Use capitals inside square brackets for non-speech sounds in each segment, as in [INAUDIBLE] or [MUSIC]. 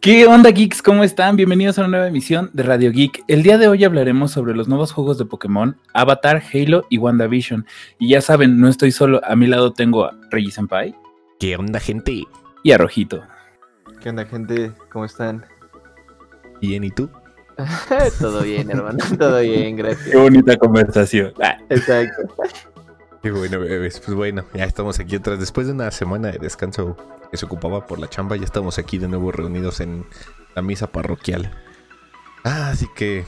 ¿Qué onda geeks? ¿Cómo están? Bienvenidos a una nueva emisión de Radio Geek. El día de hoy hablaremos sobre los nuevos juegos de Pokémon, Avatar, Halo y WandaVision. Y ya saben, no estoy solo, a mi lado tengo a Reggie Senpai. ¿Qué onda, gente? Y a Rojito. ¿Qué onda, gente? ¿Cómo están? Bien, ¿y tú? [LAUGHS] Todo bien, hermano. Todo bien, gracias. Qué bonita conversación. Ah. Exacto. Qué bueno, bebés. Pues bueno, ya estamos aquí vez. Después de una semana de descanso que se ocupaba por la chamba, ya estamos aquí de nuevo reunidos en la misa parroquial. Ah, así que,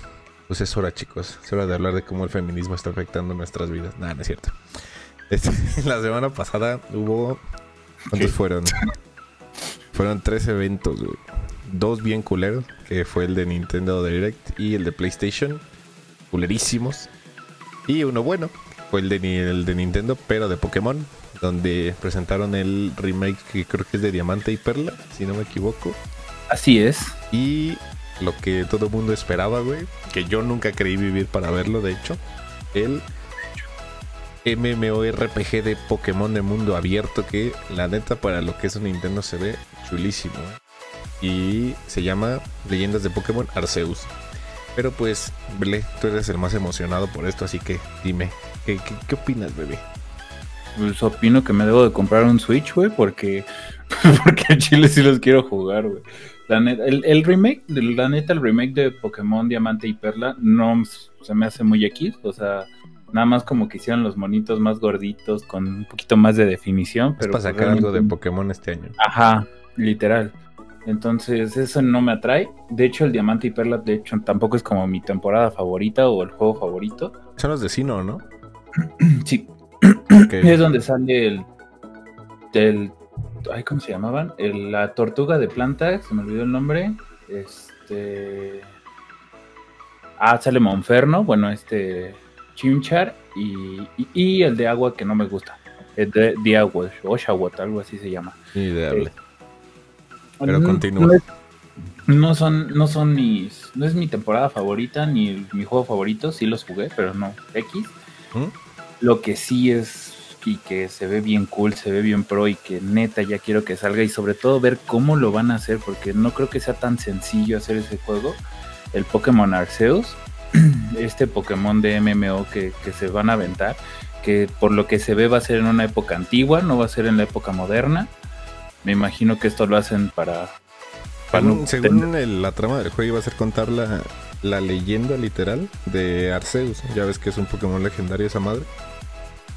pues es hora, chicos. Es hora de hablar de cómo el feminismo está afectando nuestras vidas. Nada, no es cierto. Este, [LAUGHS] la semana pasada hubo. ¿Cuántos fueron? Fueron tres eventos, güey. Dos bien culeros, que fue el de Nintendo Direct y el de PlayStation. Culerísimos. Y uno bueno, fue el de, ni- el de Nintendo, pero de Pokémon, donde presentaron el remake que creo que es de Diamante y Perla, si no me equivoco. Así es. Y lo que todo el mundo esperaba, güey, que yo nunca creí vivir para verlo, de hecho, el MMORPG de Pokémon de mundo abierto, que la neta para lo que es un Nintendo se ve chulísimo. ¿eh? Y se llama Leyendas de Pokémon Arceus. Pero pues, Ble, tú eres el más emocionado por esto, así que dime, ¿qué, qué, qué opinas, bebé? Pues opino que me debo de comprar un Switch, güey, porque, [LAUGHS] porque en Chile sí los quiero jugar, güey. La neta, el, el remake, de- la neta, el remake de Pokémon Diamante y Perla no se me hace muy X, o sea, nada más como que hicieron los monitos más gorditos con un poquito más de definición, Es pero para pues, sacar algo de Pokémon este año. Ajá, literal. Entonces, eso no me atrae. De hecho, el Diamante y Perla, de hecho, tampoco es como mi temporada favorita o el juego favorito. Son los de Sino, ¿no? [CLEARS THROAT] Sí, es donde sale el. Ay, ¿cómo se llamaban? El- la tortuga de planta, se me olvidó el nombre. Este. Ah, sale Monferno, bueno, este. Chimchar y, y, y el de agua que no me gusta. El de, de agua, Oshawott, algo así se llama. Ideal. Pero No- continúa. No, son, no son mis. No es mi temporada favorita ni el- mi juego favorito. Sí los jugué, pero no. X. ¿Mm? Lo que sí es. Y que se ve bien cool, se ve bien pro y que neta ya quiero que salga y sobre todo ver cómo lo van a hacer porque no creo que sea tan sencillo hacer ese juego. El Pokémon Arceus, [CLEARS THROAT] este Pokémon de MMO que, que se van a aventar, que por lo que se ve va a ser en una época antigua, no va a ser en la época moderna. Me imagino que esto lo hacen para... para Según, no según el- la trama del juego iba a ser contar la, la leyenda literal de Arceus. Ya ves que es un Pokémon legendario esa madre.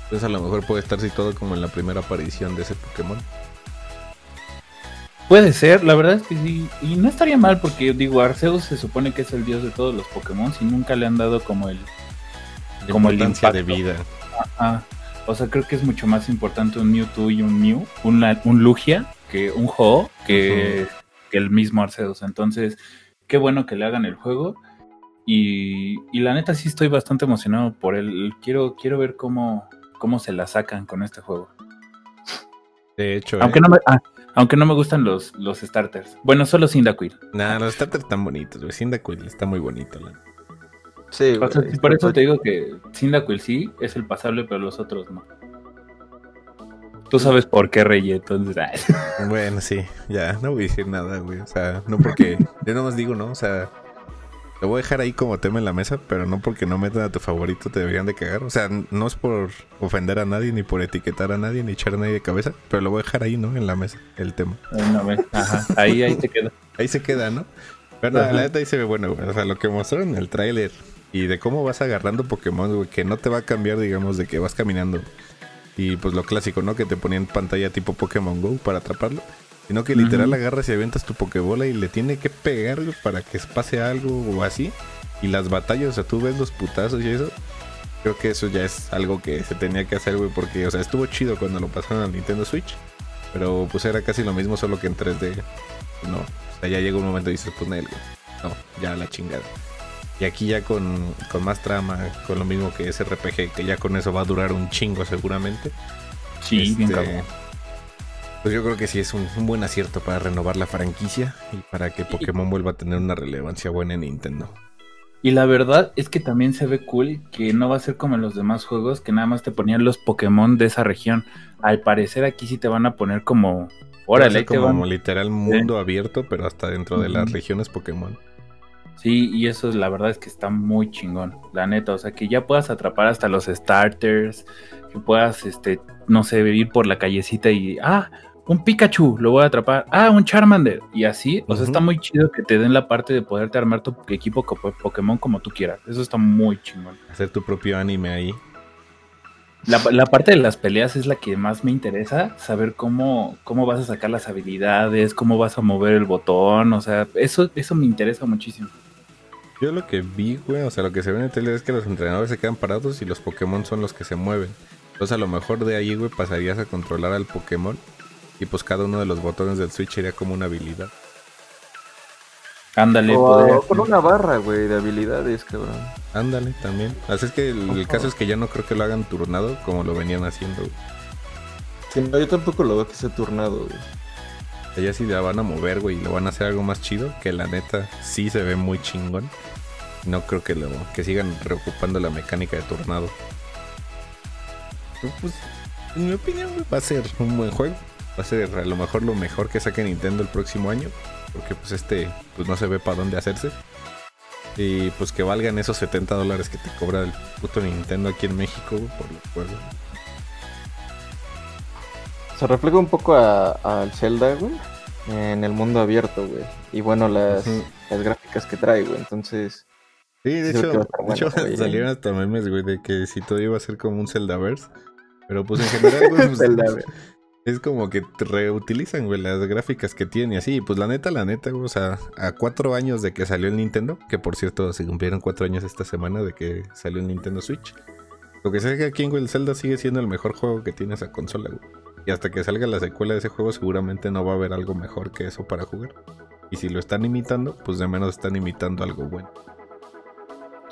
Entonces a lo mejor puede estar situado como en la primera aparición de ese Pokémon. Puede ser, la verdad es que sí. Y no estaría mal porque, digo, Arceus se supone que es el dios de todos los Pokémon y nunca le han dado como el... De Como el importancia de impacto. vida. Ah, o sea, creo que es mucho más importante un Mewtwo y un Mew, un, la- un Lugia, que un Ho, que, que el mismo Arceus. Entonces, qué bueno que le hagan el juego. Y, y la neta sí estoy bastante emocionado por él. Quiero, quiero ver cómo, cómo se la sacan con este juego. De hecho, Aunque eh, no me, ah, aunque no me gustan los, los starters. Bueno, solo Cyndaquil. nah, los starters están bonitos, güey. Cyndaquil está muy bonito. la- Sí, O sea, güey, sí, por eso te digo que Cyndaquil sí es el pasable, pero los otros no. Tú sabes por qué, Rey, entonces... ah. [LAUGHS] Bueno, sí, ya, no voy a decir nada, güey. O sea, no porque. Yo nomás digo, ¿no? O sea, lo voy a dejar ahí como tema en la mesa, pero no porque no metan a tu favorito te deberían de cagar. O sea, no es por ofender a nadie, ni por etiquetar a nadie, ni echar a nadie de cabeza, pero lo voy a dejar ahí, ¿no? En la mesa, el tema. Una vez. Ajá, ahí, ahí te queda. [LAUGHS] Ahí se queda, ¿no? Pero nada, Ajá. la neta ahí se ve bueno, güey. O sea, lo que mostraron en el tráiler y de cómo vas agarrando Pokémon, güey, que no te va a cambiar, digamos, de que vas caminando. Y pues lo clásico, ¿no? Que te ponían pantalla tipo Pokémon Go para atraparlo. Sino que literal Ujú. agarras y aventas tu Pokébola y le tiene que pegar para que pase algo o así. Y las batallas, o sea, tú ves los putazos y eso. Creo que eso ya es algo que se tenía que hacer, güey, porque, o sea, estuvo chido cuando lo pasaron al Nintendo Switch. Pero pues era casi lo mismo, solo que en 3D. No, o sea, ya llega un momento y dices, pues, Nel. No, ya la chingada. Y aquí ya con, con más trama, con lo mismo que ese RPG, que ya con eso va a durar un chingo seguramente. Sí, bien Este, cabrón. Pues yo creo que sí es un, un buen acierto para renovar la franquicia y para que Pokémon vuelva a tener una relevancia buena en Nintendo. Y la verdad es que también se ve cool que no va a ser como en los demás juegos que nada más te ponían los Pokémon de esa región. Al parecer aquí sí te van a poner como Órale, como literal mundo abierto, pero hasta dentro de las regiones Pokémon. Sí, y eso la verdad es que está muy chingón, la neta. O sea, que ya puedas atrapar hasta los starters, que puedas, este, no sé, ir por la callecita y, ah, un Pikachu, lo voy a atrapar. Ah, un Charmander. Y así, o sea, está muy chido que te den la parte de poderte armar tu equipo Pokémon como tú quieras. Eso está muy chingón. Hacer tu propio anime ahí. La, parte de las peleas es la que más me interesa, saber cómo, cómo vas a sacar las habilidades, cómo vas a mover el botón, o sea, eso, eso me interesa muchísimo. Yo lo que vi, güey, o sea, lo que se ve en el tele es que los entrenadores se quedan parados y los Pokémon son los que se mueven. Entonces a lo mejor de ahí, güey, pasarías a controlar al Pokémon y pues cada uno de los botones del Switch sería como una habilidad. Ándale, o con una barra, güey, de habilidades, cabrón. Ándale, también. Así es que el, caso es que ya no creo que lo hagan turnado como lo venían haciendo. Sí, no, yo tampoco lo veo que sea turnado, güey. Ya si la van a mover, güey, y lo van a hacer algo más chido, que la neta sí se ve muy chingón. No creo que lo que sigan reocupando la mecánica de turnado. Pues, en mi opinión, va a ser un buen juego. Va a ser a lo mejor lo mejor que saque Nintendo el próximo año porque pues este pues no se ve para dónde hacerse. Y pues que valgan esos 70 dólares que te cobra el puto Nintendo aquí en México por los juegos. Se refleja un poco al Zelda, güey, en el mundo abierto, güey. Y bueno, las, las gráficas que trae, güey. Entonces... Sí, de hecho, salieron hasta memes, güey, de que si todo iba a ser como un Zeldaverse. Pero pues en general, güey, [LAUGHS] pues, es como que reutilizan, güey, las gráficas que tiene así. Pues la neta, la neta, güey, o sea, a cuatro años de que salió el Nintendo, que por cierto se cumplieron cuatro años esta semana de que salió el Nintendo Switch. Lo que sé es que aquí en el Zelda sigue siendo el mejor juego que tiene esa consola, güey. Y hasta que salga la secuela de ese juego, seguramente no va a haber algo mejor que eso para jugar. Y si lo están imitando, pues de menos están imitando algo bueno.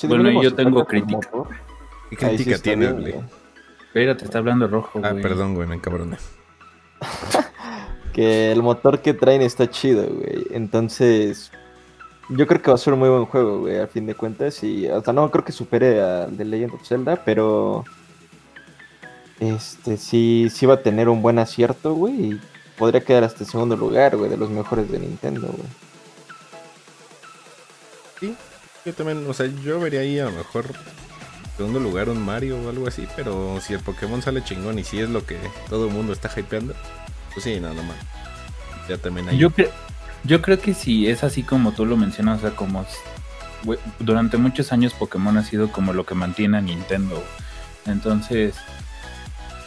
bueno, yo tengo crítica. ¿Qué crítica tiene, güey? Espérate, está hablando rojo, Ah, perdón, güey, me encabroné. [LAUGHS] que el motor que traen está chido, güey. Entonces, yo creo que va a ser un muy buen juego, güey, a fin de cuentas. Y hasta no creo que supere al The Legend of Zelda, pero este sí, sí va a tener un buen acierto, güey. Y podría quedar hasta el segundo lugar, güey, de los mejores de Nintendo, güey. Sí, yo también, o sea, yo vería ahí a lo mejor segundo lugar un Mario o algo así, pero si el Pokémon sale chingón y si es lo que todo el mundo está hypeando, pues sí, nada más. Ya también hay. Yo, yo creo que si es así como tú lo mencionas, o sea, como durante muchos años Pokémon ha sido como lo que mantiene a Nintendo. Entonces.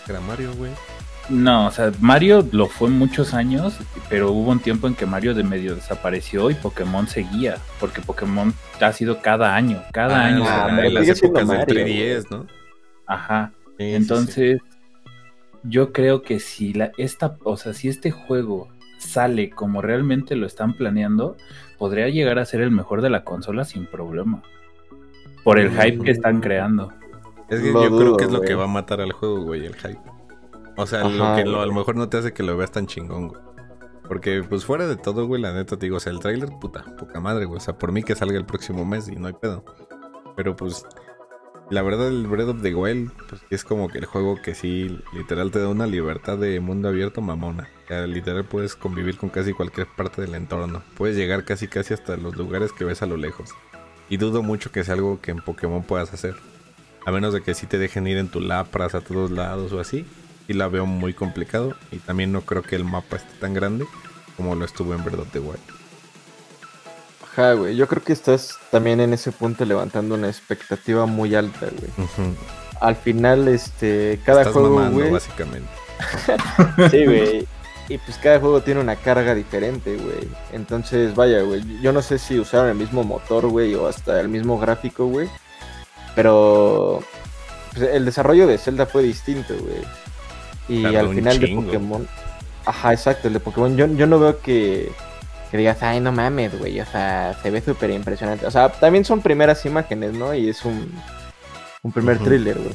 Era Mario, güey. No, o sea, Mario lo fue muchos años, pero hubo un tiempo en que Mario de medio desapareció y Pokémon seguía, porque Pokémon ha sido cada año, cada ah, año. Ah, las épocas del 3DS, ¿no? Ajá. Entonces, yo creo que si la esta, o sea, si este juego sale como realmente lo están planeando, podría llegar a ser el mejor de la consola sin problema. Por el hype que están creando. Es que yo creo que es lo que va a matar al juego, güey, el hype. O sea, lo que a lo mejor no te hace que lo veas tan chingón, güey. Porque, pues fuera de todo, güey, la neta te digo, o sea, el tráiler, puta, poca madre, güey. O sea, por mí que salga el próximo mes y no hay pedo. Pero pues, la verdad, el Breath of the Wild, pues es como que el juego que sí, literal, te da una libertad de mundo abierto mamona. O sea, literal puedes convivir con casi cualquier parte del entorno. Puedes llegar casi casi hasta los lugares que ves a lo lejos. Y dudo mucho que sea algo que en Pokémon puedas hacer. A menos de que sí te dejen ir en tu Lapras a todos lados o así y la veo muy complicado. Y también no creo que el mapa esté tan grande como lo estuvo en Verdad de Wild. Ajá, güey. Yo creo que estás también en ese punto levantando una expectativa muy alta, güey. Al final, este, cada estás juego, mamando, básicamente. [LAUGHS] sí, güey. Y pues cada juego tiene una carga diferente, güey. Entonces, vaya, güey. Yo no sé si usaron el mismo motor, güey, o hasta el mismo gráfico, güey. Pero pues, el desarrollo de Zelda fue distinto, güey. Y al final de Pokémon. Ajá, exacto, el de Pokémon. Yo, yo no veo que, que digas, ay, no mames, güey. O sea, se ve súper impresionante. O sea, también son primeras imágenes, ¿no? Y es un, un primer thriller, güey.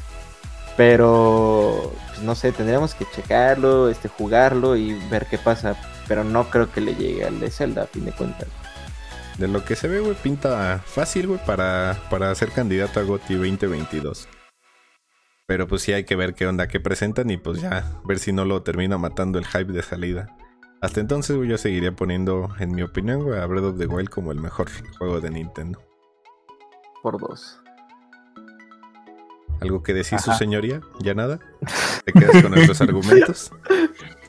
Pero, pues no sé, tendríamos que checarlo, este, jugarlo y ver qué pasa. Pero no creo que le llegue al de Zelda, a fin de cuentas. De lo que se ve, güey, pinta fácil, güey, para, para ser candidato a GOTY 2022. Pero pues sí hay que ver qué onda que presentan y pues ya ver si no lo termina matando el hype de salida. Hasta entonces, yo seguiría poniendo, en mi opinión, a Breath of the Wild como el mejor juego de Nintendo. Por dos. ¿Algo que decir su señoría? ¿Ya nada? ¿Te quedas con nuestros [LAUGHS] argumentos?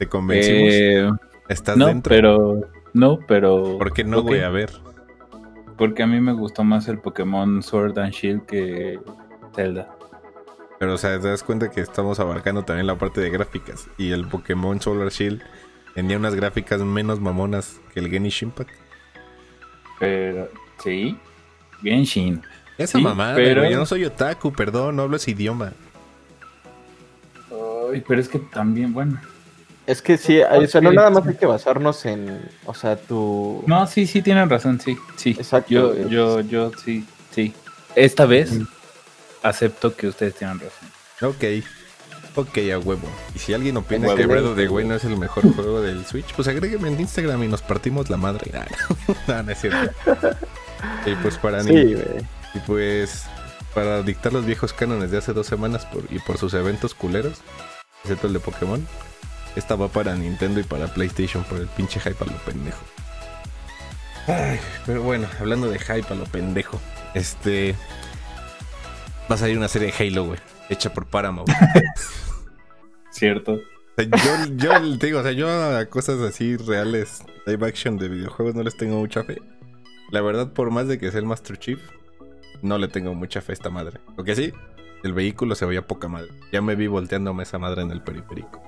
¿Te convencimos? Eh, ¿Estás no, dentro? pero. No, pero. ¿Por qué no, güey? A ver. Porque a mí me gustó más el Pokémon Sword and Shield que Zelda. Pero, o sea, te das cuenta que estamos abarcando también la parte de gráficas. Y el Pokémon Solar Shield tenía unas gráficas menos mamonas que el Genish Impact. Pero. Sí. Genshin. Esa Sí, mamada, pero-. Yo no soy otaku, perdón, no hablo ese idioma. Ay, pero es que también, bueno. Es que sí, o sea, no nada más hay que basarnos en, o sea, tu... No, sí, sí, tienen razón, sí. Sí. Exacto, Yo, yo, yo, sí, sí. Esta vez acepto que ustedes tienen razón. Ok. Ok, a huevo. Y si alguien opina Huevo. que Breath of the Wild no es el mejor juego del Switch, pues agrégueme en Instagram y nos partimos la madre. Ah, [LAUGHS] no, no es cierto. Y pues para Sí, ni- güey. y pues para dictar los viejos cánones de hace dos semanas por, y por sus eventos culeros, excepto el de Pokémon, esta va para Nintendo y para PlayStation por el pinche hype a lo pendejo. Ay, pero bueno, hablando de hype a lo pendejo, este va a salir una serie de Halo, güey, hecha por Paramount. [LAUGHS] ¿Cierto? O sea, yo, yo [LAUGHS] te digo, o sea, yo a cosas así reales, live action de videojuegos, no les tengo mucha fe. La verdad, por más de que sea el Master Chief, no le tengo mucha fe a esta madre. Lo que sí, el vehículo se veía poca madre. Ya me vi volteándome esa madre en el periférico.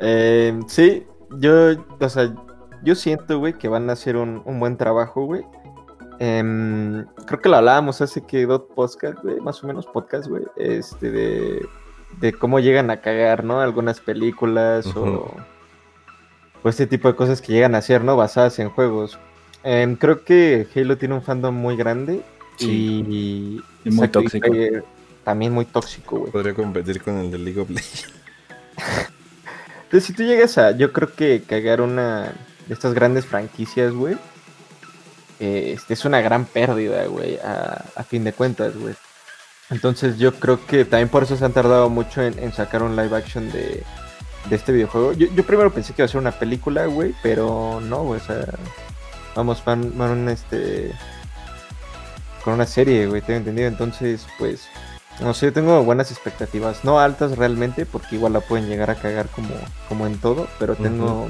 Eh, sí, yo, o sea, yo siento, güey, que van a hacer un, un buen trabajo, güey. Em, creo que lo hablábamos hace que dos podcast, güey, más o menos podcast, güey, este, de, de cómo llegan a cagar, ¿no? Algunas películas o, o este tipo de cosas que llegan a ser, ¿no? Basadas en juegos. Em, creo que Halo tiene un fandom muy grande y, Y muy tóxico. también muy tóxico, güey. Podría competir con el de League of Legends. [LAUGHS] [LAUGHS] Entonces, si tú llegas a, yo creo que cagar una de estas grandes franquicias, güey, eh, este, es una gran pérdida, güey, a, a fin de cuentas, güey. Entonces, yo creo que también por eso se han tardado mucho en, sacar un live action de, de este videojuego. Yo, yo primero pensé que iba a ser una película, güey, pero no, güey, o sea, vamos, van, van este, con una serie, güey, tengo entendido. Entonces, pues, no sé, tengo buenas expectativas. No altas realmente, porque igual la pueden llegar a cagar como, como en todo, pero tengo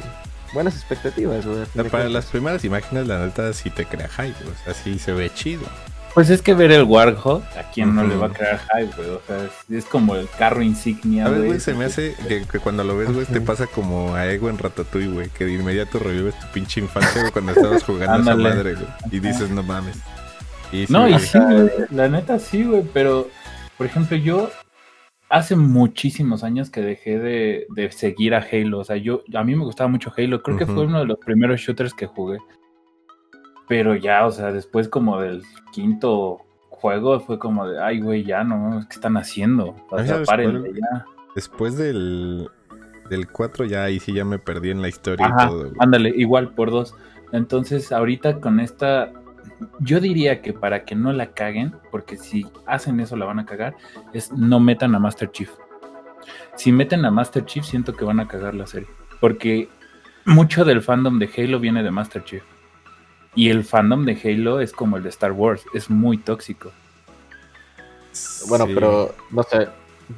buenas expectativas, güey. de Para las primeras imágenes, la neta, sí te crea hype. O sea, sí se ve chido. Pues es que ver el Warhol, ¿a quién no le va a crear hype, güey? O sea, es, es como el carro insignia, A ver, güey. güey, se me hace que, que cuando lo ves, güey, te pasa como a Ego en Ratatouille, güey, que de inmediato revives tu pinche infancia, güey, cuando estabas jugando a esa madre, güey. Y dices, no mames. Y No, y güey. sí, güey, la neta sí, güey, pero, por ejemplo, yo hace muchísimos años que dejé de, de seguir a Halo, o sea, yo, a mí me gustaba mucho Halo, creo que fue uno de los primeros shooters que jugué, pero ya, o sea, después como del quinto juego fue como de, ay, güey, ya no, ¿qué están haciendo? O sea, ¿sabes párenle cuál? ya. Después del, del 4 ya ahí sí ya me perdí en la historia Ajá, y todo, güey. ándale, igual por dos. Entonces, ahorita con esta, yo diría que para que no la caguen, porque si hacen eso la van a cagar, es no metan a Master Chief. Si meten a Master Chief, siento que van a cagar la serie. Porque mucho del fandom de Halo viene de Master Chief. Y el fandom de Halo es como el de Star Wars, es muy tóxico. Bueno, Sí. pero, no sé,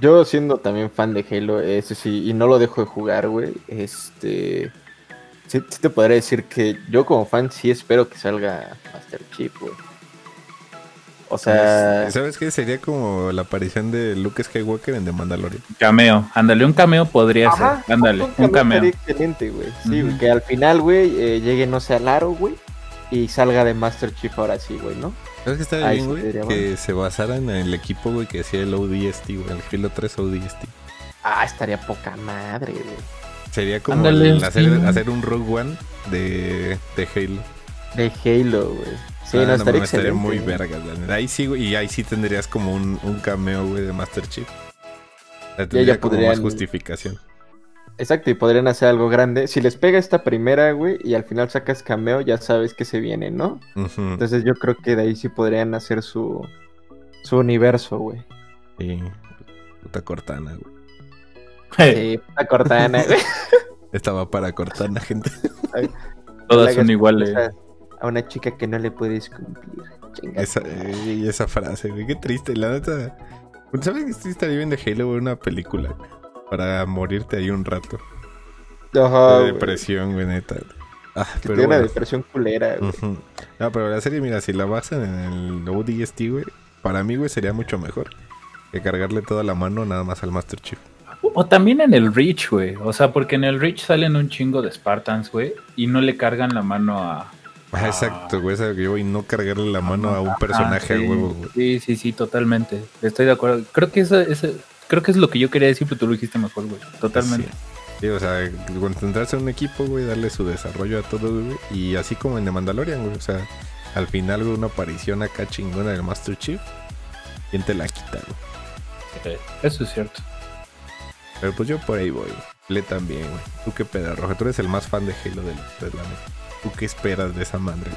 yo siendo también fan de Halo, eso sí, y no lo dejo de jugar, güey, este... Sí, sí te podría decir que yo como fan sí espero que salga Master Chief, güey. O sea, ¿Sabes qué? Sería como la aparición de Luke Skywalker en The Mandalorian. Cameo, ándale, un cameo podría Ajá, ser. Ándale, un cameo. estaría excelente, güey. Sí, güey, que al final, güey, eh, llegue, no sé, al aro, güey, y salga de Master Chief ahora sí, güey, ¿no? ¿Sabes qué estaría bien, güey? Que bueno. se basaran en el equipo, güey, que hacía el ODST, güey, el Halo 3 ODST. Ah, estaría poca madre, güey. Sería como el hacer, un Rogue One de, de Halo. De Halo, güey. Sí, Ah, no, estaría mames, excelente. muy vergas, la neta. Ahí sí, güey, y ahí sí tendrías como un, un cameo, güey, de Master Chief. O sea, tendría ya como más justificación. Exacto, y podrían hacer algo grande. Si les pega esta primera, güey, y al final sacas cameo, ya sabes que se viene, ¿no? Entonces yo creo que de ahí sí podrían hacer su, su universo, güey. Sí, puta Cortana, güey. Sí, a Cortana. [LAUGHS] Estaba para cortar la gente. Todas son iguales. A una chica que no le puedes cumplir. Chinga Esa, tu madre. y esa frase, güey, qué triste. La neta. ¿Sabes que sí estaría bien de Halo? Una película. Para morirte ahí un rato. Ajá, de depresión, güey, neta. Ah, Que pero tiene una depresión culera, güey. No, pero la serie, mira, si la basan en el ODST, güey, para mí, güey, sería mucho mejor que cargarle toda la mano nada más al Master Chief. O también en el Reach, güey. O sea, porque en el Reach salen un chingo de Spartans, güey. Y no le cargan la mano a. Ah, exacto, güey, yo, y no cargarle la mano a un personaje a sí. huevo, güey. Sí, sí, sí, totalmente. Estoy de acuerdo. Creo que eso, eso- creo que es lo que yo quería decir, pero tú lo dijiste mejor, güey. Totalmente. Sí. Sí, o sea, concentrarse en un equipo, güey, darle su desarrollo a todos, güey. Y así como en The Mandalorian, güey. O sea, al final, güey, una aparición acá chingona del Master Chief. ¿Quién te la quita, güey? Sí, Eso es cierto. Pero pues yo por ahí voy. Le también, güey. ¿Tú qué pedo, Roja? Tú eres el más fan de Halo de los tres, la neta. ¿Tú qué esperas de esa madre?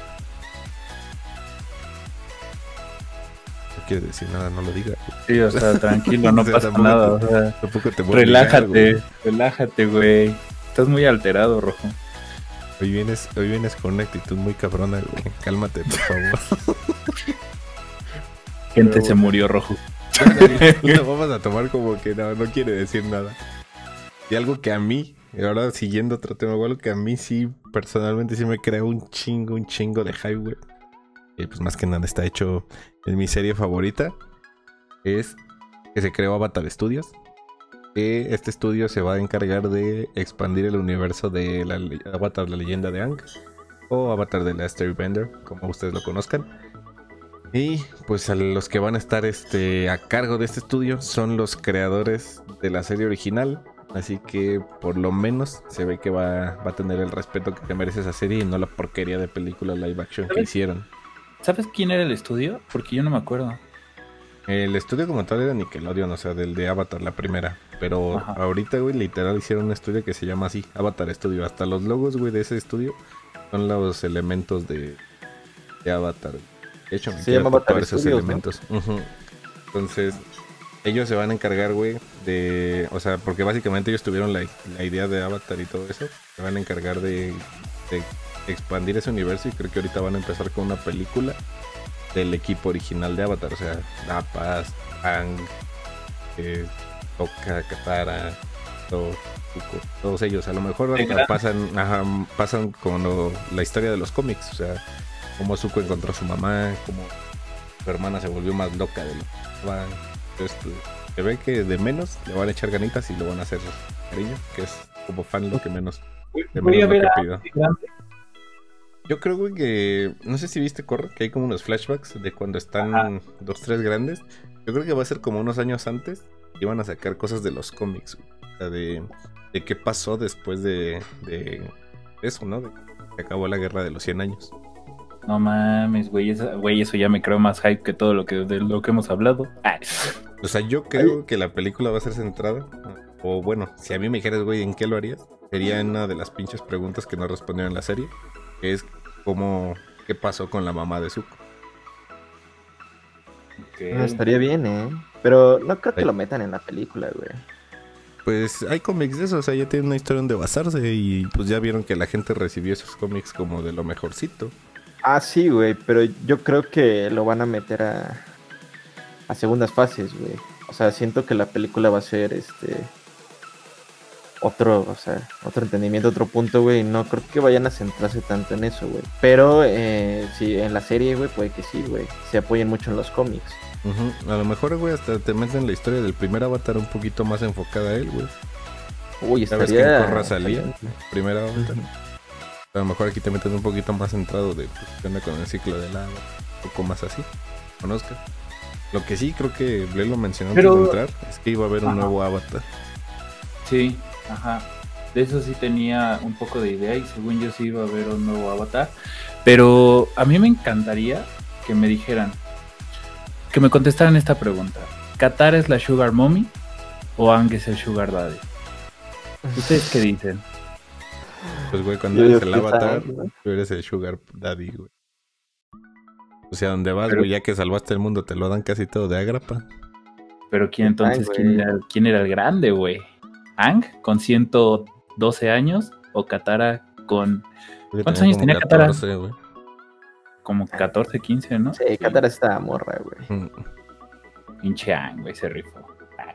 No quieres decir nada, no lo digas. Sí, o sea, tranquilo, no [LAUGHS] O sea, pasa tampoco nada. te- O sea, Tampoco te voy a obligar, relájate, güey. relájate, güey. Estás muy alterado, rojo. Hoy vienes, hoy vienes con una actitud muy cabrona, güey. Cálmate, por favor. Gente se murió rojo. [LAUGHS] Lo vamos a tomar como que no, quiere decir nada. Y algo que a mí, ahora siguiendo otro tema, algo que a mí sí, personalmente sí me crea un chingo, un chingo de güey. Y pues más que nada está hecho en mi serie favorita. Es que se creó Avatar Studios. Que este estudio se va a encargar de expandir el universo de la Avatar, la leyenda de Aang. O Avatar de Last Airbender, como ustedes lo conozcan. Y pues a los que van a estar este, a cargo de este estudio son los creadores de la serie original. Así que por lo menos se ve que va, va a tener el respeto que merece esa serie y no la porquería de película live action que hicieron. ¿Sabes quién era el estudio? Porque yo no me acuerdo. El estudio como tal era Nickelodeon, o sea, del de Avatar, la primera. Pero Ajá. ahorita, güey, literal hicieron un estudio que se llama así, Avatar Studio. Hasta los logos, güey, de ese estudio son los elementos de, de Avatar. De hecho, me Se llama esos Studios, ¿no? elementos. Entonces, ellos se van a encargar, güey, de... O sea, porque básicamente ellos tuvieron la, la idea de Avatar y todo eso. Se van a encargar de, de expandir ese universo y creo que ahorita van a empezar con una película del equipo original de Avatar. O sea, La Paz, Ang, eh, Toka, Katara, To- Zuko, todos ellos. A lo mejor pasan, ajá, pasan con lo- la historia de los cómics. O sea, cómo Zuko encontró a su mamá, cómo su hermana se volvió más loca de lo que estaba. Entonces, pues, se ve que de menos le van a echar ganitas y lo van a hacer cariño, que es como fan lo que menos. De Voy a lo que pido. Yo creo, güey, que. No sé si viste, Corre, que hay como unos flashbacks de cuando están Ajá. dos, tres grandes. Yo creo que va a ser como unos años antes. Y van a sacar cosas de los cómics, güey. O sea, de, de qué pasó después de, de eso, ¿no? De que acabó la guerra de los 100 años. No mames, güey, güey, eso ya me creo más hype que todo lo que de lo que hemos hablado. Ay, O sea, yo creo que la película va a ser centrada. O bueno, si a mí me dijeras, güey, ¿en qué lo harías? Sería en una de las pinches preguntas que no respondieron en la serie. Que es cómo. ¿Qué pasó con la mamá de Zuko? No, estaría bien, ¿eh? Pero no creo que Ay. lo metan en la película, güey. Pues hay cómics de eso, o sea, ya tienen una historia donde basarse y pues ya vieron que la gente recibió esos cómics como de lo mejorcito. Ah, sí, güey, pero yo creo que lo van a meter a, a segundas fases, güey. O sea, siento que la película va a ser este otro, o sea, otro entendimiento, otro punto, güey. No creo que vayan a centrarse tanto en eso, güey. Pero eh, sí, en la serie, güey, puede que sí, güey. Se apoyen mucho en los cómics. Ujú, A lo mejor, güey, hasta te meten la historia del primer avatar un poquito más enfocada a él, güey. Uy, Ya ves que estaría... en Korra salía, estaría- primer avatar. A lo mejor aquí te meten un poquito más centrado de pues, con el ciclo del agua, un poco más así. Conozca. Lo que sí creo que Ble lo mencionó Pero- antes de entrar es que iba a haber un Ajá. nuevo avatar. Sí, ajá. De eso sí tenía un poco de idea y según yo sí iba a haber un nuevo avatar. Pero a mí me encantaría que me dijeran, que me contestaran esta pregunta. ¿Qatar es la Sugar Mommy o Ang es el Sugar Daddy? ¿Ustedes qué dicen? Pues, güey, cuando eres el avatar, tú eres el Sugar Daddy, güey. O sea, donde vas, Pero- güey, ya que salvaste el mundo, te lo dan casi todo de agrapa. Pero quién entonces, Ay, quién era, quién era el grande, güey? Ang con 112 años o Katara con ¿Cuántos años tenía Katara? 14, güey. como 14, 15, ¿no? Sí, Katara está morra, güey. Mm. Pinche Ang, güey, se rifó.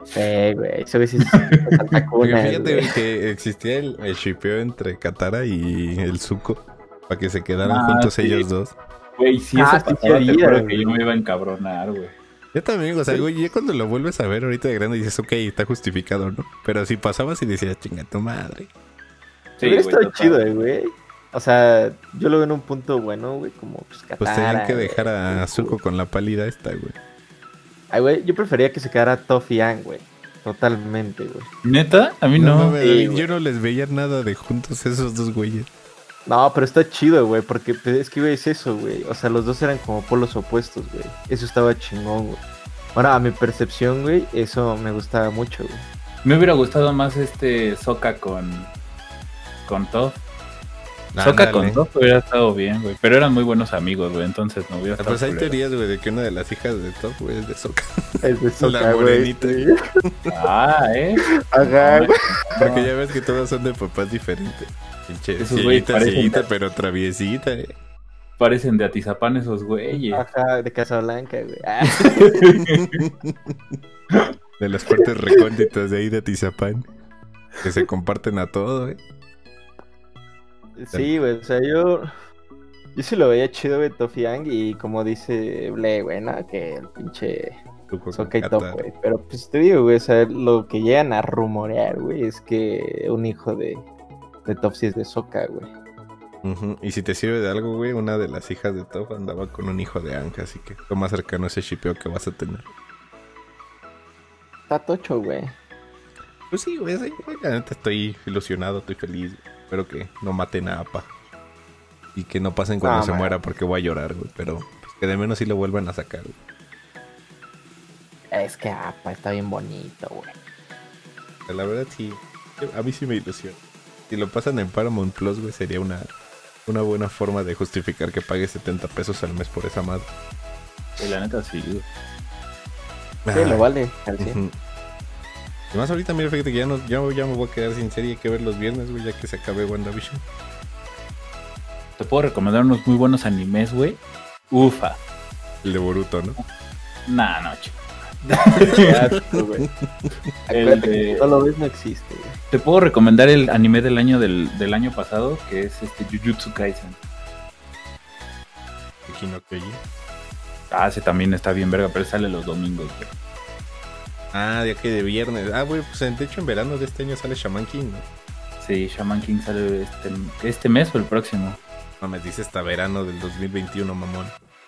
Ah, Sí, [LAUGHS] güey. Eso es fíjate, güey. que existía el, el shipeo entre Katara y el Zuko. Para que se quedaran Ah, juntos sí. ellos dos. Güey, si Ah, eso sí, pasaba, te que yo me iba a encabronar, güey. Yo también, o sea, güey, ya cuando lo vuelves a ver ahorita de grande dices, ok, está justificado, ¿no? Pero si pasabas y decías, chinga tu madre. Sí, güey, estado total. chido, eh, güey. O sea, yo lo veo en un punto bueno, güey, como pues Katara. Pues tenían que dejar a Zuko con la pálida esta, güey. Ay, güey, yo prefería que se quedara Toph y Aang, güey. Totalmente, güey. ¿Neta? A mí no. güey. yo no les veía nada de juntos esos dos güeyes. No, pero está chido, güey, porque pues, es que, güey, es eso, güey. O sea, los dos eran como polos opuestos, güey. Eso estaba chingón, güey. Ahora, a mi percepción, güey, eso me gustaba mucho, güey. Me hubiera gustado más este Soka con. con Soka con. Toph hubiera estado bien, güey. Pero eran muy buenos amigos, güey. Entonces no hubiera Ah, estado. Pues hay culero. teorías, güey, de que una de las hijas de Top, güey, es de Sokka. [LAUGHS] Es de La Sokka, güey. morenita. sí. Ah, eh. Ajá, No, güey. Porque no. ya ves que todos son de papás diferentes. Pinche Esos güeyes cieguita, cieguita, pero traviesita, eh. Parecen de Atizapán esos güeyes. Ajá, de Casablanca, güey. Ah, [LAUGHS] De las partes recónditas de ahí de Tizapán. Que se comparten a todo, eh. Sí, güey, o sea, yo... Yo sí lo veía chido, güey, Toph y como dice Ble, güey, ¿no? Que el pinche Katara. Toph, güey. Pero pues te digo, güey, o sea, lo que llegan a rumorear, güey, es que un hijo de, de Toph sí es de Sokka, güey. Y si te sirve de algo, güey, una de las hijas de Top andaba con un hijo de Anka, así que lo más cercano a ese shipeo que vas a tener. Está tocho, güey. Pues sí, güey, sí, güey, la neta estoy ilusionado, estoy feliz. güey. Espero que no maten a Apa. Y que no pasen cuando No, se man. muera porque voy a llorar, güey. Pero pues, que de menos sí lo vuelvan a sacar, güey. Es que, apa, está bien bonito, güey. La verdad sí, a mí sí me ilusiona. Si lo pasan en Paramount Plus, güey, sería una, una buena forma de justificar que pague 70 pesos al mes por esa madre. Y la neta sí, güey. Sí, Ah, lo vale, al. Ujú. Además ahorita mira, fíjate que ya, no, ya, ya me voy a quedar sin serie, hay que ver los viernes, güey, ya que se acabe WandaVision. Te puedo recomendar unos muy buenos animes, güey. Ufa. El de Boruto, ¿no? Nah, no, chico. [LAUGHS] El de- que si no lo ves, no existe, güey. Te puedo recomendar el anime del año del, del año pasado, que es este Jujutsu Kaisen. Kyojin. Ah, ese también está bien verga, pero sale los domingos, güey. Ah, ya que de viernes. Ah, güey, pues de hecho en verano de este año sale Shaman King, ¿no? Sí, Shaman King sale este, este mes o el próximo. No me dice hasta verano del 2021, mamón.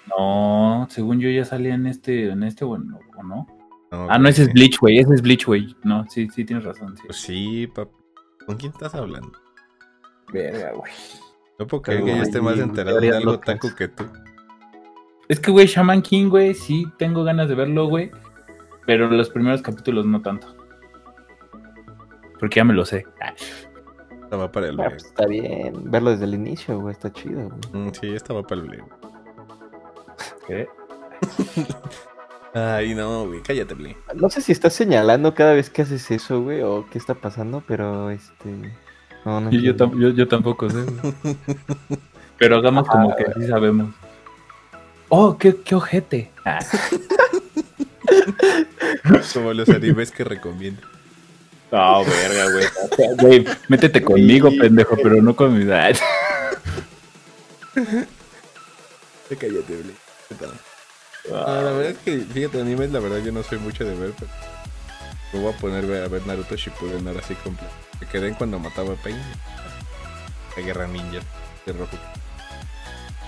No, según yo ya salía en este, en este, bueno, ¿o no? No, Ah, no, ese es. Bleach, güey, ese es Bleach, güey. No, sí, sí, tienes razón, sí. Pues sí, pap. ¿Con quién estás hablando? Verga, güey. No puedo creer que yo esté más enterado de algo locas. taco que tú. Es que, güey, Shaman King, güey, sí tengo ganas de verlo, güey. Pero los primeros capítulos no tanto. Porque ya me lo sé. Estaba para el Ah, pues, está bien. Verlo desde el inicio, güey, está chido, güey. Mm, Sí, estaba para el Blue. ¿qué? [LAUGHS] Ay, no, güey, cállate, Blue. No sé si estás señalando cada vez que haces eso, güey, o qué está pasando, pero este. No, no. Yo, yo, tam- yo- yo tampoco sé. güey. Pero hagamos como que sí sabemos. Oh, qué, qué ojete. Ah, [LAUGHS] [LAUGHS] Como los animes que recomiendo. No, verga, güey. Güey, métete conmigo, pendejo, pero no con mi edad. Sí, Cállate, Blue. ¿Qué tal? Ah, la verdad es que, fíjate, animes, la verdad yo no soy mucho de ver, pero me voy a poner a ver Naruto Shippuden ahora sí completo. Me quedé en cuando mataba a Pain. La guerra ninja de rojo.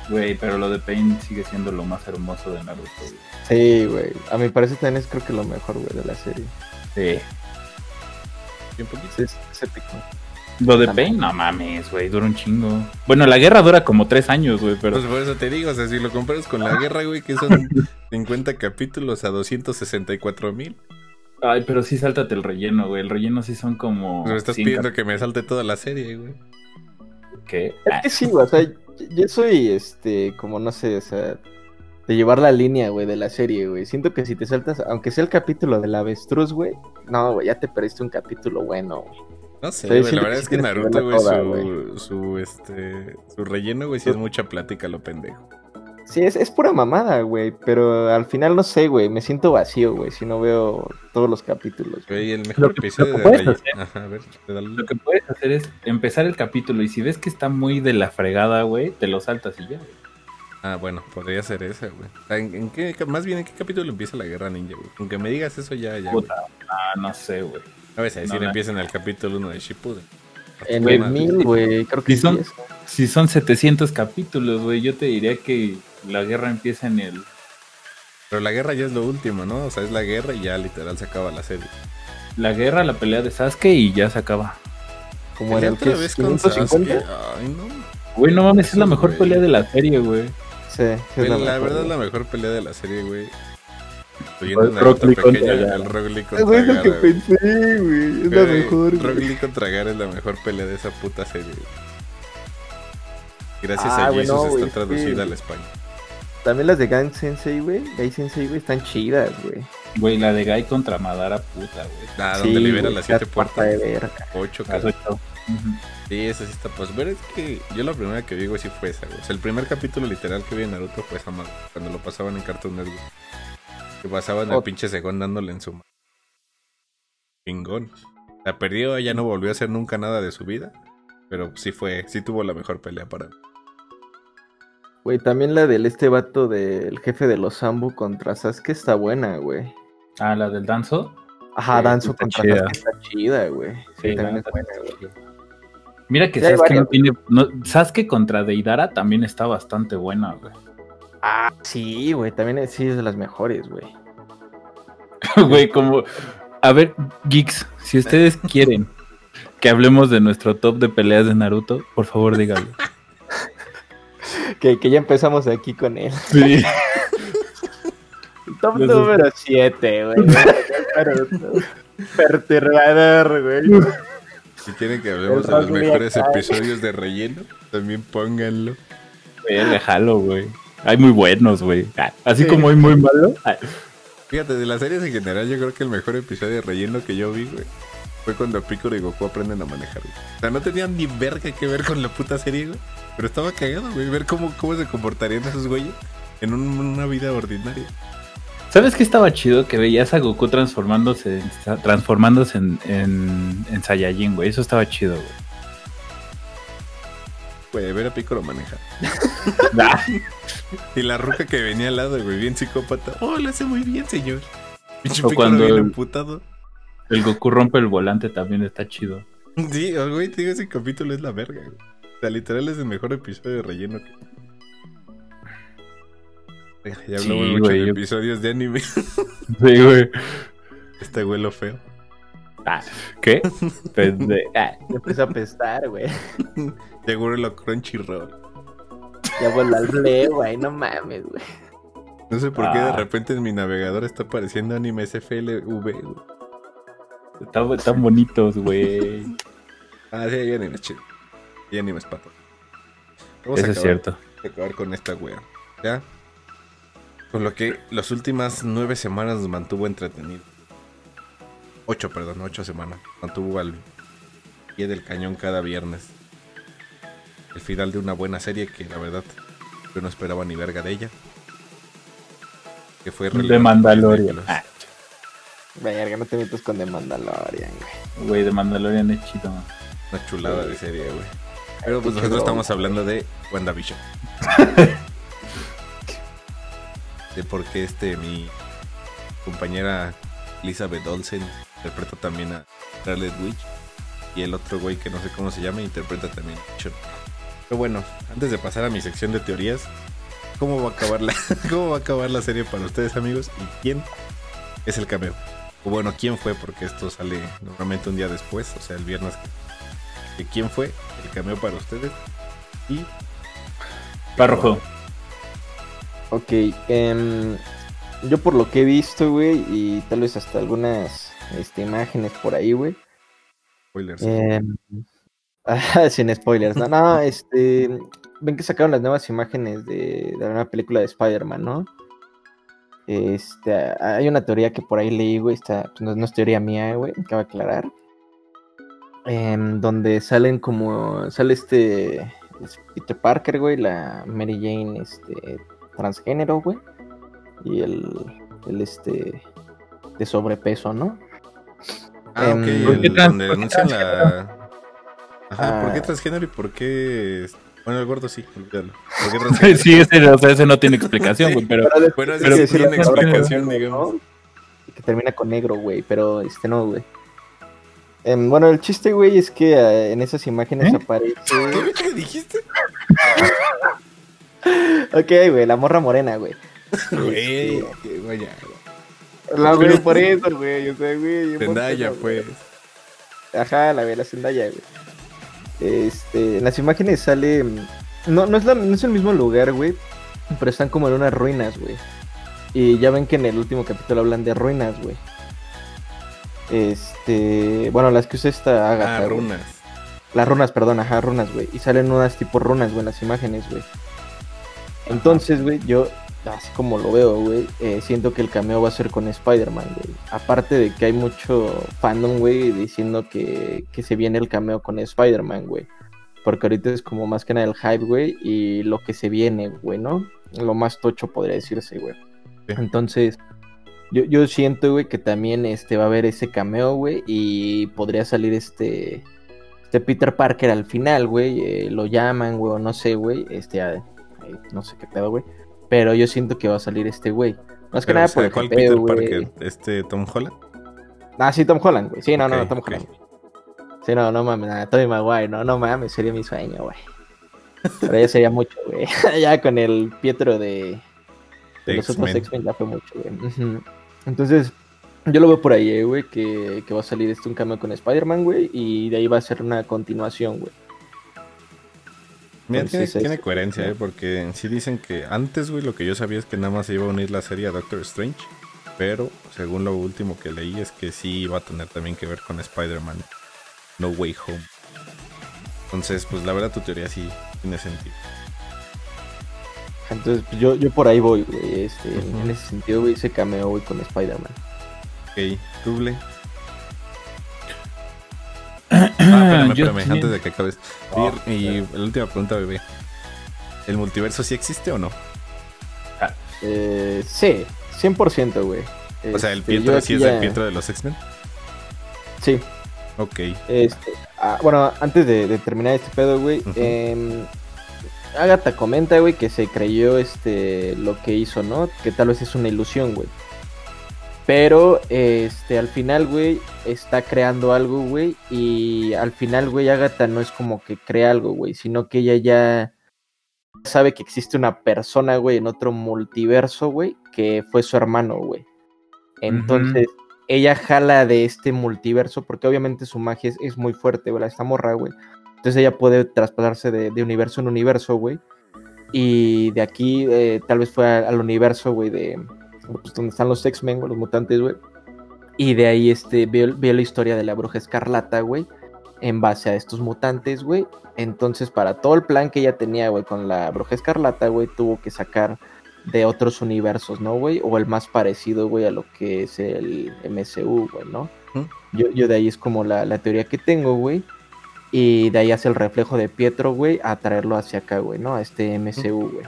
Güey, pero lo de Pain sigue siendo lo más hermoso de Naruto, güey. Sí, güey. A mi parecer también es creo que lo mejor, güey, de la serie. Sí. Y un poquito. Sí, es, es épico. Lo de Pain, no mames, güey, dura un chingo. Bueno, la guerra dura como tres años, güey, pero. Pues por eso te digo, o sea, si lo comparas con la guerra, güey, que son [LAUGHS] 50 capítulos a 264 mil, Ay, pero sí sáltate el relleno, güey. El relleno sí son como. pues me estás pidiendo que me salte toda la serie, güey. ¿Qué? Es que sí, güey, o sea, yo- soy, este, como no sé, o sea, de llevar la línea, güey, de la serie, güey. Siento que si te saltas, aunque sea el capítulo del avestruz, güey, no, güey, ya te perdiste un capítulo bueno, güey. No sé, güey, la verdad es que Naruto, güey, su, su, este, su relleno, güey, sí es mucha plática, lo pendejo. Sí, es, es pura mamada, güey, pero al final no sé, güey, me siento vacío, güey, si no veo todos los capítulos. güey. El mejor Lo que- episodio lo que de puedes hacer- Ajá, a ver. Lo que puedes hacer es empezar el capítulo y si ves que está muy de la fregada, güey, te lo saltas y ya. güey. Ah, bueno, podría ser esa, güey. Sea, ¿En, en qué, más bien, ¿en qué capítulo empieza la guerra ninja, güey? Aunque me digas eso ya, ya. Puta, ah, no sé, güey. A veces decir No, no. empieza en el capítulo 1 de Shippuden. En el mil, güey, creo que Sí, son- es. Si son 700 capítulos, güey, yo te diría que la guerra empieza en el... Pero la guerra ya es lo último, ¿no? O sea, es la guerra y ya literal se acaba la serie. La guerra, la pelea de Sasuke y ya se acaba. Como Pelea el otra que vez con 550. Sasuke. Ay, no. Güey, no mames, es la mejor güey. pelea de la serie, güey. Sí, es Güey, la la, mejor, verdad es la mejor pelea de la serie, güey. Rock Lee contra pequeño, Gaara. el Rock Lee Ah, contra güey, es lo que güey. pensé, güey, es la mejor, Rock. Lee contra Gaara es la mejor pelea de esa puta serie. güey. Gracias Ah, a güey, Jesus está es traducida al español. También las de Gai Sensei, güey, Gai Sensei, güey, están chidas, güey. Güey, la de Gai contra Madara, puta, güey. Ah, Sí, donde las siete puertas. de verga. Ocho, casi. ocho. Ujú. Sí, esa sí está. Pues ver es que yo la primera que vi, güey, sí fue esa, güey. O sea, el primer capítulo literal que vi en Naruto fue esa madre, cuando lo pasaban en Cartoon Network. Que pasaban al pinche segón dándole en su mano. Chingón. La perdió, ya no volvió a hacer nunca nada de su vida. Pero sí fue, sí tuvo la mejor pelea para mí. Güey, también la del este vato del jefe de los Sambu contra Sasuke está buena, güey. Ah, la del Danzo. Ajá, Danzo está contra chida. Sasuke está chida, güey. Sí, también es buena, güey. Mira que Sasuke no tiene. no- Sasuke contra Deidara también está bastante buena, güey. Ah, sí, güey, también es, sí es de las mejores, güey. [LAUGHS] Güey, como. A ver, geeks, si ustedes quieren que hablemos de nuestro top de peleas de Naruto, por favor díganlo. Que, que ya empezamos aquí con él. Sí. [LAUGHS] Top Los número 7, güey. Perturbador, güey. Si quieren que hablemos de los mejores acá. episodios de relleno, también pónganlo. Déjalo, güey. Hay muy buenos, güey. Así Sí. como hay muy malo. ah, Fíjate, de las series en general, yo creo que el mejor episodio de relleno que yo vi, güey, fue cuando Piccolo y Goku aprenden a manejar, güey. O sea, no tenían ni verga que ver con la puta serie, güey. Pero estaba cagado, güey, ver cómo, cómo se comportarían esos güeyes en un- una vida ordinaria. ¿Sabes qué estaba chido? Que veías a Goku transformándose en, transformándose en, en, en Saiyajin, güey. Eso estaba chido, güey. Güey, ver a Piccolo manejar. [LAUGHS] Ah, Y la ruca que venía al lado, güey, bien psicópata. Oh, lo hace muy bien, señor. Pinche Piccolo cuando bien emputado. El Goku rompe el volante también está chido. Sí, oh, güey, te digo, ese capítulo es la verga, güey. O sea, literal es el mejor episodio de relleno que... Ya Sí, hablamos mucho güey, de yo- episodios de anime. Sí, güey. Este güelo feo. Ah, ¿Qué? Pues de- [LAUGHS] ah, Empezó a apestar, güey. Seguro lo Crunchyroll. Ya voló al play, güey. No mames, güey. No sé por qué de Ah. repente en mi navegador está apareciendo anime SFLV, güey. Están, están bonitos, güey. Ah, sí, hay animes chido. Y animes pato. Vamos Eso a es acabar, cierto. a acabar con esta wea. ¿Ya? Con lo que las últimas nueve semanas nos mantuvo entretenido. Ocho, perdón, ocho semanas. Mantuvo al pie del cañón cada viernes. El final de una buena serie que la verdad yo no esperaba ni verga de ella. Que fue De Mandalorian. Verga, no te metas con The Mandalorian, güey. Güey, de Mandalorian es chido. Una chulada de serie, güey. Pero pues Qué nosotros estamos hablando de WandaVision. [LAUGHS] de por qué este mi compañera Elizabeth Olsen interpreta también a Scarlet Witch. Y el otro güey que no sé cómo se llama interpreta también a Vision. Pero bueno, antes de pasar a mi sección de teorías, ¿cómo va a acabar la, [LAUGHS] cómo va a acabar la serie para ustedes amigos? ¿Y quién es el cameo? O bueno, ¿quién fue? Porque esto sale normalmente un día después, o sea, el viernes de quién fue el cameo para ustedes y Párrojo. Ok, em, yo por lo que he visto, güey, y tal vez hasta algunas este, imágenes por ahí, güey. spoilers. [LAUGHS] ah, sin spoilers, no, no, [LAUGHS] este, ven que sacaron las nuevas imágenes de, de una película de Spider-Man, ¿no? Este, hay una teoría que por ahí leí, güey, está, pues, no, es teoría mía, güey, cabe aclarar. Em, donde salen como, sale este Peter Parker, güey, la Mary Jane, este, transgénero, güey, y el, el, este, de sobrepeso, ¿no? Ah, ok, Em, el- trans- donde por qué denuncian la... Ajá, ¿por qué Ah. transgénero y por qué... Bueno, el gordo sí, olvídalo. [LAUGHS] Sí, ese, o sea, ese no tiene explicación, güey, pero Pero Bueno, ese que sí tiene explicación, negro, digamos. Que termina con negro, güey, pero este no, güey. Em, bueno, el chiste, güey, es que eh, en esas imágenes ¿Eh? aparece. [LAUGHS] ¿Qué, ¿Qué dijiste? [LAUGHS] Ok, güey, la morra morena, güey. Güey, que vaya. La güey, por eso, güey. O sea, güey. Zendaya, eso, güey. pues. Ajá, la güey, la Zendaya, güey. Este, en las imágenes sale. mm, No, no, es la- no es el mismo lugar, güey. Pero están como en unas ruinas, güey. Y ya ven que en el último capítulo hablan de ruinas, güey. Este. Bueno, las que usa esta Agatha. Ah, güey. runas. Las runas, perdón, ajá, runas, güey. Y salen unas tipo runas, güey, en las imágenes, güey. Entonces, güey, yo, así como lo veo, güey, eh, siento que el cameo va a ser con Spider-Man, güey. Aparte de que hay mucho fandom, güey, diciendo que, que se viene el cameo con Spider-Man, güey. Porque ahorita es como más que nada el hype, güey, y lo que se viene, güey, ¿no? Lo más tocho podría decirse, güey. Sí. Entonces, yo, yo siento, güey, que también este va a haber ese cameo, güey, y podría salir este este Peter Parker al final, güey, eh, lo llaman, güey, o no sé, güey, este, eh, no sé qué pedo, güey, pero yo siento que va a salir este güey. Más que Pero, nada o sea, por el ¿Cuál Peter. Parker? ¿Este Tom Holland? Ah, sí, Tom Holland, güey, sí, no, no, Tom. Holland. güey. Sí, no, no mames, nada, Tobey Maguire, no, no mames, sería mi sueño, güey. Pero ya sería mucho, güey. [LAUGHS] ya con el Pietro de, de los otros X-Men. Ya fue mucho, güey. Entonces, yo lo veo por ahí, eh, güey, que, que va a salir este un cambio con Spider-Man, güey, y de ahí va a ser una continuación, güey. Mira, tiene, coherencia, ¿eh? Porque sí dicen que antes, güey, lo que yo sabía es que nada más se iba a unir la serie a Doctor Strange. Pero, según lo último que leí, es que sí iba a tener también que ver con Spider-Man No Way Home. Entonces, pues la verdad tu teoría sí tiene sentido. Entonces, pues, yo, yo por ahí voy, güey. Este. En ese sentido, güey, ese cameo, güey, con Spider-Man. Ok, Google. Ah, [CLEARS THROAT] espérame, espérame, sí. antes de que acabes. Y, y la última pregunta, bebé. ¿El multiverso sí existe o no? Eh, sí, 100%, güey. O sea, el Este, Pietro sí es ya- el Pietro de los X-Men. Sí. Ok. Este, ah, bueno, antes de, de terminar este pedo, güey. Em, Agatha comenta, güey, que se creyó este lo que hizo, ¿no? Que tal vez es una ilusión, güey. Pero, este, al final, güey, está creando algo, güey. Y al final, güey, Agatha no es como que crea algo, güey, sino que ella ya sabe que existe una persona, güey, en otro multiverso, güey, que fue su hermano, güey. Entonces, ella jala de este multiverso, porque obviamente su magia es, es muy fuerte, güey, la esta morra, güey. Entonces ella puede traspasarse de, de universo en universo, güey. Y de aquí eh, tal vez fue al universo, güey, de pues, donde están los X-Men, güey, los mutantes, güey. Y de ahí este, veo, veo la historia de la bruja escarlata, güey, en base a estos mutantes, güey. Entonces, para todo el plan que ella tenía, güey, con la bruja escarlata, güey, tuvo que sacar de otros universos, ¿no, güey? O el más parecido, güey, a lo que es el MCU, güey, ¿no? Yo, yo de ahí es como la, la teoría que tengo, güey. Y de ahí hace el reflejo de Pietro, güey, a traerlo hacia acá, güey, ¿no? A este MCU, güey.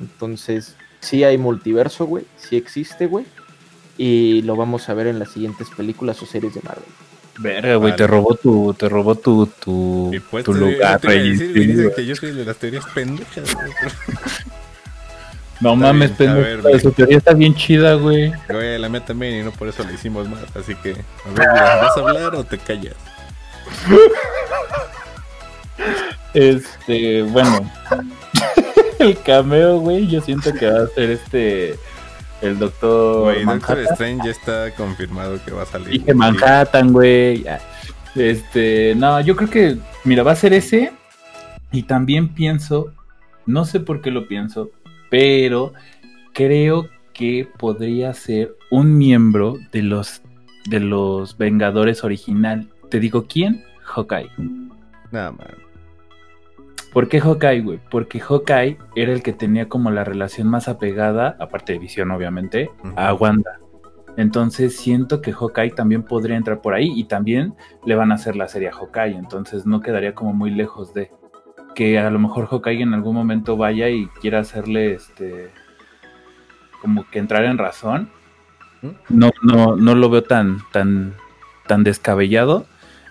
Entonces, sí hay multiverso, güey. Sí existe, güey. Y lo vamos a ver en las siguientes películas o series de Marvel. Verga, güey, Vale. te robó tu, te robó tu, tu, Y pues tu lugar, decir, Sí, dicen que yo soy de las teorías pendejas. güey. No Está mames, pendejo. Su teoría está bien chida, güey. Güey, la mía también y no por eso la hicimos más. Así que, a ver, ¿vas a hablar o te callas? [LAUGHS] Este, bueno. [LAUGHS] [LAUGHS] el cameo, güey, yo siento que va a ser este. El doctor. Güey, Doctor. Strange ya está confirmado que va a salir. Dije Manhattan, güey. Este, no, yo creo que, mira, va a ser ese. Y también pienso, no sé por qué lo pienso, pero creo que podría ser un miembro de los de los Vengadores original. Te digo quién, Hawkeye. Nada, man. ¿Por qué Hawkeye, güey? Porque Hawkeye era el que tenía como la relación más apegada, aparte de Visión, obviamente, a Wanda. Entonces siento que Hawkeye también podría entrar por ahí y también le van a hacer la serie a Hawkeye, entonces no quedaría como muy lejos de que a lo mejor Hawkeye en algún momento vaya y quiera hacerle este como que entrar en razón. No, no, no lo veo tan, tan, tan descabellado.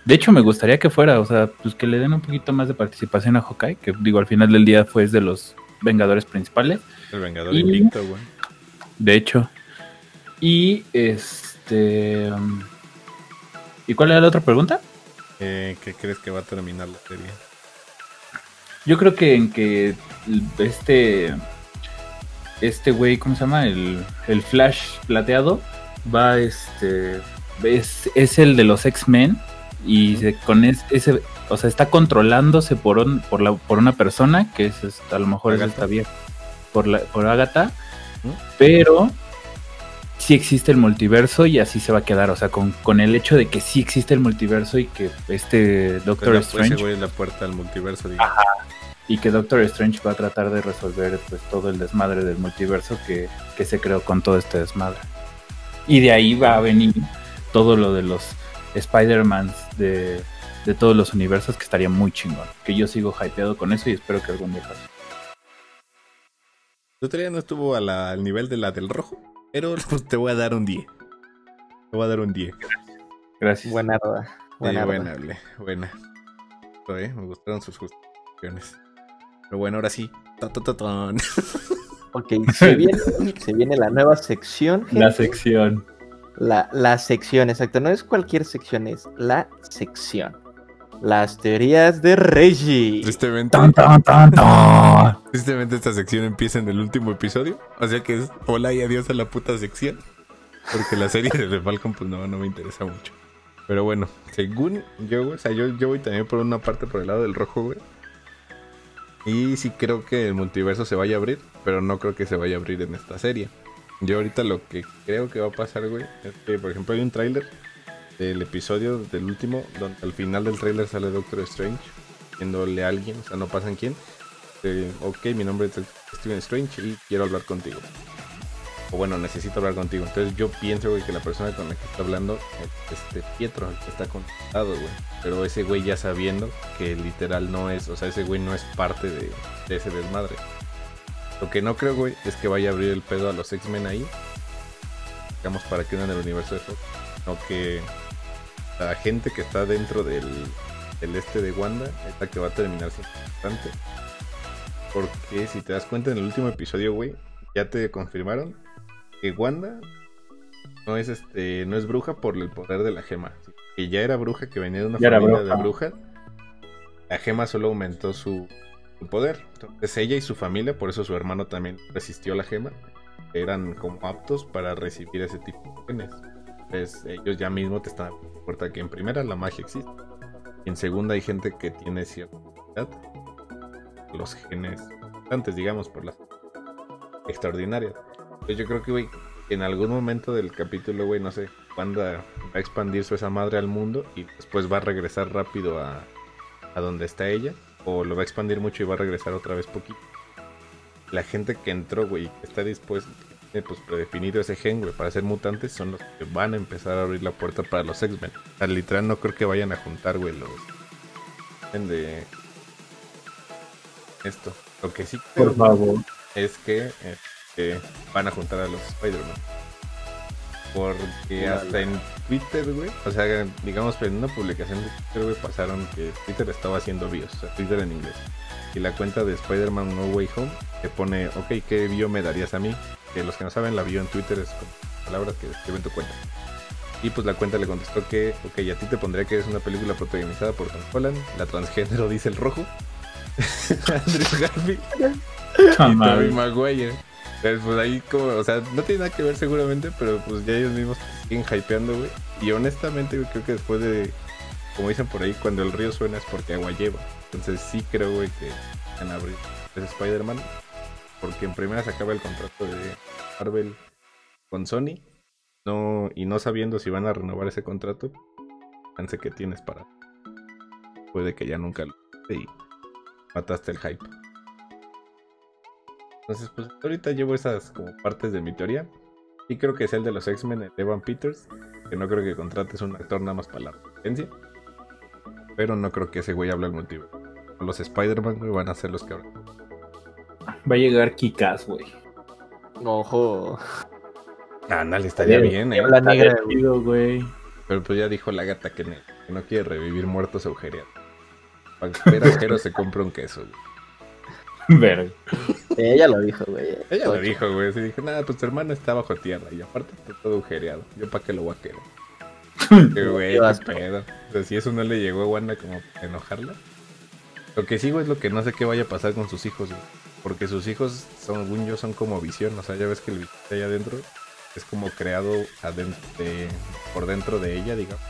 De hecho, me gustaría que fuera, o sea, pues que le den un poquito más de participación a Hawkeye, que digo, al final del día fue de los Vengadores principales. El Vengador invicto, güey. De hecho, y este. ¿Y cuál era la otra pregunta? Eh, ¿Qué crees que va a terminar la serie? Yo creo que en que este. Este güey, ¿cómo se llama? El, el Flash plateado va este. Es, es el de los X-Men. Y se, con ese. O sea, está controlándose por, por, la, por una persona que es a lo mejor es esta vieja. Por, la, por Agatha. Pero sí existe el multiverso y así se va a quedar. O sea, con, con el hecho de que sí existe el multiverso y que este Doctor Pues Strange. ese güey es la puerta al multiverso, digamos. Ajá. Y que Doctor Strange va a tratar de resolver pues todo el desmadre del multiverso que, que se creó con todo este desmadre. Y de ahí va a venir todo lo de los Spider-Mans de, de todos los universos que estaría muy chingón. Que yo sigo hypeado con eso y espero que algún día pase. Día no estuvo a la- al nivel de la del rojo, pero [LAUGHS] pues, te voy a dar un 10. Te voy a dar un 10. Gracias. Sí, Buenarda. buena, buena. Esto, eh, Me gustaron sus justificaciones. Pero bueno, ahora sí. Ta, ta, ta. [LAUGHS] Ok, se viene, se viene la nueva sección. La sección. La, la sección, exacto. No es cualquier sección, es la sección. Las teorías de Reggie. Tristemente, Tan, tan, tan, tan. tristemente esta sección empieza en el último episodio. O sea que es hola y adiós a la puta sección. Porque la serie de The Falcon pues no, no me interesa mucho. Pero bueno, según yo, güey, o sea, yo, yo voy también por una parte por el lado del rojo, güey. Y sí creo que el multiverso se vaya a abrir, pero no creo que se vaya a abrir en esta serie. Yo ahorita lo que creo que va a pasar, güey, es que, por ejemplo, hay un tráiler del episodio del último, donde al final del tráiler sale Doctor Strange, diciéndole a alguien, o sea, no pasan quién. eh, ok, mi nombre es Steven Strange y quiero hablar contigo. O bueno, necesito hablar contigo. Entonces yo pienso, güey, que la persona con la que está hablando es este Pietro, el que está contactado, güey. Pero ese güey ya sabiendo que literal no es, o sea, ese güey no es parte de, de ese desmadre. Lo que no creo, güey, es que vaya a abrir el pedo a los X-Men ahí. Digamos, para que unan el universo de Fox. No que la gente que está dentro del, del este de Wanda es la que va a terminar siendo importante. Porque si te das cuenta en el último episodio, güey, ya te confirmaron que Wanda no es este no es bruja por el poder de la gema. Que ya era bruja, que venía de una Ya familia bruja. de brujas. La gema solo aumentó su, su poder. Entonces ella y su familia, por eso su hermano también resistió la gema, eran como aptos para recibir ese tipo de genes. Entonces ellos ya mismo te están puerta que en primera la magia existe. En segunda hay gente que tiene cierta habilidad. Los genes antes, digamos, por las extraordinarias. Entonces yo creo que, güey, en algún momento del capítulo, güey, no sé, Wanda va a expandir su esa madre al mundo y después va a regresar rápido a, a donde está ella. O lo va a expandir mucho y va a regresar otra vez poquito. La gente que entró, güey, que está dispuesta, tiene pues predefinido ese gen, güey, para ser mutantes, son los que van a empezar a abrir la puerta para los X-Men. O sea, literal no creo que vayan a juntar, güey, los... de... Esto. Lo que sí creo, Por favor. es que este, van a juntar a los Spider-Man. Porque hasta en Twitter, güey, o sea, digamos, en una publicación de Twitter, güey, pasaron que Twitter estaba haciendo bios, o sea, Twitter en inglés. Y la cuenta de Spider-Man No Way Home te pone, ok, ¿qué bio me darías a mí? Que los que no saben, la bio en Twitter es con palabras que escriben tu cuenta. Y pues la cuenta le contestó que, ok, a ti te pondría que es una película protagonizada por Tom Holland, la transgénero dice el rojo, [LAUGHS] Andrew Garfield y Tobey Maguire. Pues ahí como, o sea, no tiene nada que ver seguramente, pero pues ya ellos mismos siguen hypeando, güey. Y honestamente, creo que después de, como dicen por ahí, cuando el río suena es porque agua lleva. Entonces sí creo, güey, que van a abrir ese Spider-Man. Porque en primera se acaba el contrato de Marvel con Sony. No, y no sabiendo si van a renovar ese contrato, pensé que tienes para. Puede que ya nunca lo y mataste el hype. Entonces, pues ahorita llevo esas como partes de mi teoría. Y creo que es el de los X-Men, el Evan Peters. Que no creo que contrates un actor nada más para la competencia. Pero no creo que ese güey hable al motivo. Los Spider-Man, güey, van a ser los que hablan. Va a llegar Kikas, güey. Ojo. Ándale, estaría bien, eh. La negra, güey. Pero pues ya dijo la gata que, no quiere revivir muertos agujereados. Para que [LAUGHS] se compre un queso, güey. [LAUGHS] Verga. Ella lo dijo, güey. Ella lo dijo, güey. Se dijo, nada, pues tu hermano está bajo tierra y aparte está todo agujereado. Yo para qué lo voy a querer. [LAUGHS] Que güey, Qué pedo. O sea, si eso no le llegó a Wanda como enojarla. Lo que sí, güey, es lo que no sé qué vaya a pasar con sus hijos, güey. Porque sus hijos, son, según yo, son como visión. O sea, ya ves que el visión allá adentro es como creado adentro de- por dentro de ella, digamos.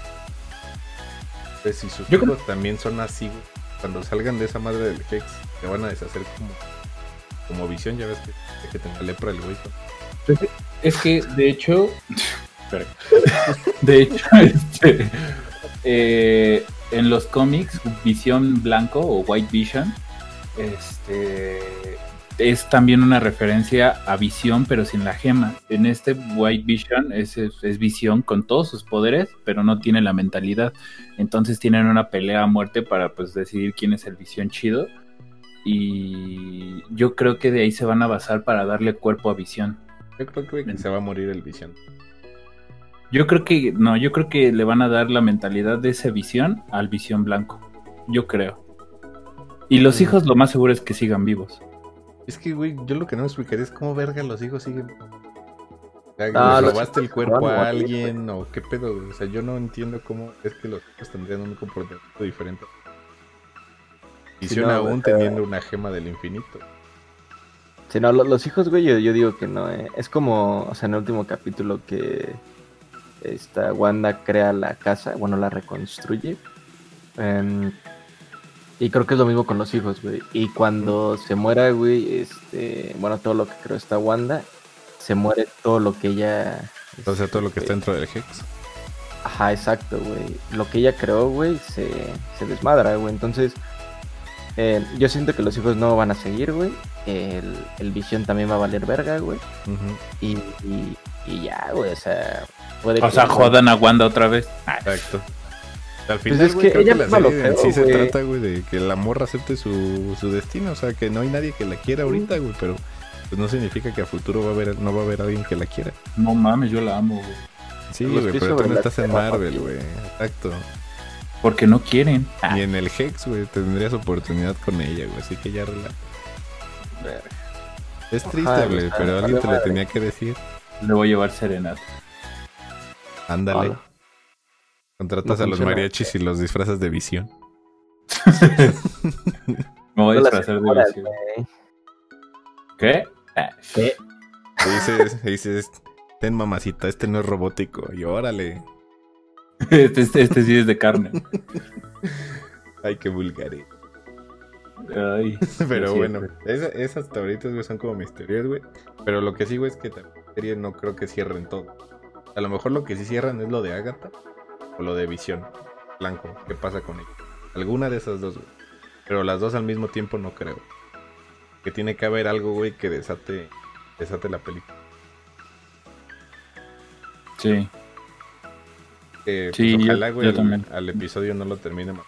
Entonces, si sus Yo hijos creo- también son así, güey, cuando salgan de esa madre del Hex, se van a deshacer como, como visión. Ya ves que, que tenga lepra el güey. Es que, de hecho. De hecho, [LAUGHS] este. eh, en los cómics, Visión Blanco o White Vision. Este. Es también una referencia a Visión, pero sin la gema. En este White Vision es, es, es Visión con todos sus poderes, pero no tiene la mentalidad. Entonces tienen una pelea a muerte para pues decidir quién es el Visión chido. Y yo creo que de ahí se van a basar para darle cuerpo a Visión. Yo creo que, que se va a morir el visión. Yo creo que no, yo creo que le van a dar la mentalidad de esa visión al visión blanco. Yo creo. Y los hijos lo más seguro es que sigan vivos. Es que, güey, yo lo que no me explicaría es cómo verga los hijos siguen. O sea, Ah, ¿le los robaste el cuerpo a alguien o qué pedo? O sea, yo no entiendo cómo es que los hijos tendrían un comportamiento diferente. Visión no, aún teniendo una gema del infinito. Si no, lo- los hijos, güey, yo, yo digo que no, eh. Es como, o sea, en el último capítulo que esta Wanda crea la casa, bueno, la reconstruye. Em, y creo que es lo mismo con los hijos, güey. Y cuando se muera, güey, este, bueno, todo lo que creó esta Wanda, se muere todo lo que ella... O sea, todo lo que está este, dentro del Hex. Ajá, exacto, güey. Lo que ella creó, güey, se, se desmadra, güey. Entonces, eh, yo siento que los hijos no van a seguir, güey. El, el visión también va a valer verga, güey. Y, y, y ya, güey, o sea, puede O sea, que- jodan a Wanda otra vez. Ah, Exacto. Al Pues final, es güey, que creo ella la serie sí se trata, güey, de que la morra acepte su, su destino. O sea, que no hay nadie que la quiera ahorita, güey, pero pues no significa que a futuro va a haber, no va a haber alguien que la quiera. No mames, yo la amo, güey. Sí, güey, pero tú no estás en Marvel, güey. Exacto. Porque no quieren. Ah, Y en el Hex, güey, tendrías oportunidad con ella, güey. Así que ya relaja. Es triste, güey, pero vale alguien te lo tenía que decir. le voy a llevar serenata. Ándale. Hola. Contratas No a los mariachis y los disfrazas de visión. [LAUGHS] Me voy a disfrazar de visión. ¿Qué? Ah, ¿Qué? Y dices, y dices, ten mamacita, este no es robótico. Y órale. [LAUGHS] Este, este, este sí es de carne. Ay, qué vulgares. Ay, [LAUGHS] Pero bueno, esa- esas teorías, güey, son como mis teorías, güey. Pero lo que sí, güey, es que también no creo que cierren todo. A lo mejor lo que sí cierran es lo de Agatha o lo de Visión. Blanco, ¿qué pasa con ella? Alguna de esas dos, güey. Pero las dos al mismo tiempo no creo. Que tiene que haber algo, güey, que desate, desate la película. Sí. Eh, pues, Sí, ojalá, güey, al- episodio no lo termine más.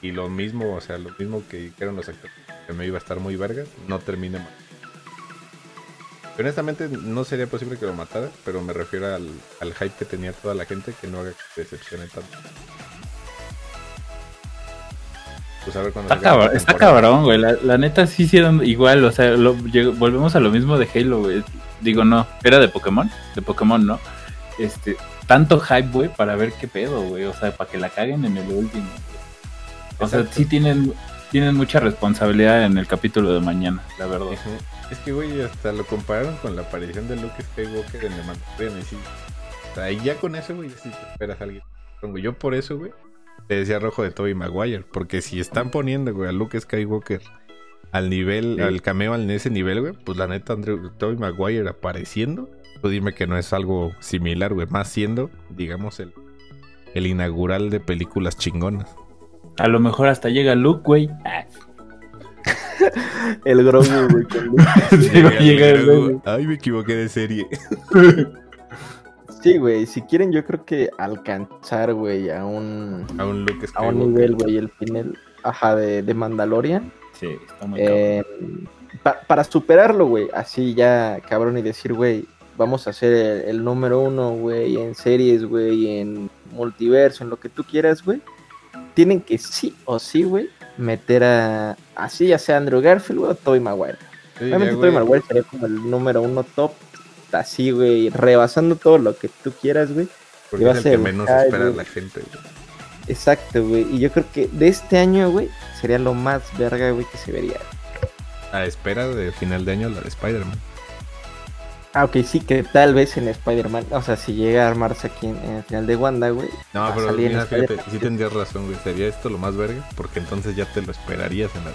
Y lo mismo, o sea, lo mismo que dijeron los actores, que me iba a estar muy verga, no termine mal. Honestamente, no sería posible que lo matara, pero me refiero al, al hype que tenía toda la gente que no haga que decepcione tanto. Pues a ver cuando Está, cabrón, está cabrón, güey. La, la neta sí hicieron igual. O sea, lo- volvemos a lo mismo de Halo, güey. Digo, no. Era de Pokémon. De Pokémon, ¿no? Este, tanto hype, güey, para ver qué pedo, güey. O sea, para que la caguen en el último. O sea, sí tienen, tienen mucha responsabilidad en el capítulo de mañana, la verdad. Es que, güey, hasta lo compararon con la aparición de Luke Skywalker en The Mandalorian. Y sí, o sea, y ya con eso, güey, sí te esperas a alguien. Yo por eso, güey, te decía rojo de Toby Maguire. Porque si están poniendo, güey, a Luke Skywalker al nivel, Sí. al cameo en ese nivel, güey, pues la neta, Andrew, Toby Maguire apareciendo, tú dime que no es algo similar, güey, más siendo, digamos, el, el inaugural de películas chingonas. A lo mejor hasta llega Luke, güey. [LAUGHS] El Grogu, güey. con Luke. [LAUGHS] sí, va a llegar el güey. Ay, me equivoqué de serie. Sí, güey. Si quieren, yo creo que alcanzar, güey, a un, A un Luke a un nivel, güey, el final, ajá, de, de Mandalorian. Sí, está muy. Eh, pa- para superarlo, güey, así ya, cabrón, y decir, güey, vamos a ser el, el número uno, güey, en series, güey, en multiverso, en lo que tú quieras, güey. Tienen que sí o sí, güey, meter a, así ya sea Andrew Garfield, güey, o Tobey Maguire. Sí, Obviamente Tobey. Maguire sería como el número uno top, así, güey, rebasando todo lo que tú quieras, güey. Porque va es a el que menos espera la gente, güey. Exacto, güey. Y yo creo que de este año, güey, sería lo más verga, güey, que se vería. A espera de final de año la de Spider-Man. Ah, ok, sí, que tal vez en Spider-Man, o sea, si llega a armarse aquí en, en el final de Wanda, güey. No, va a pero mira, fíjate, sí tendrías razón, güey. Sería esto lo más verga, porque entonces ya te lo esperarías en la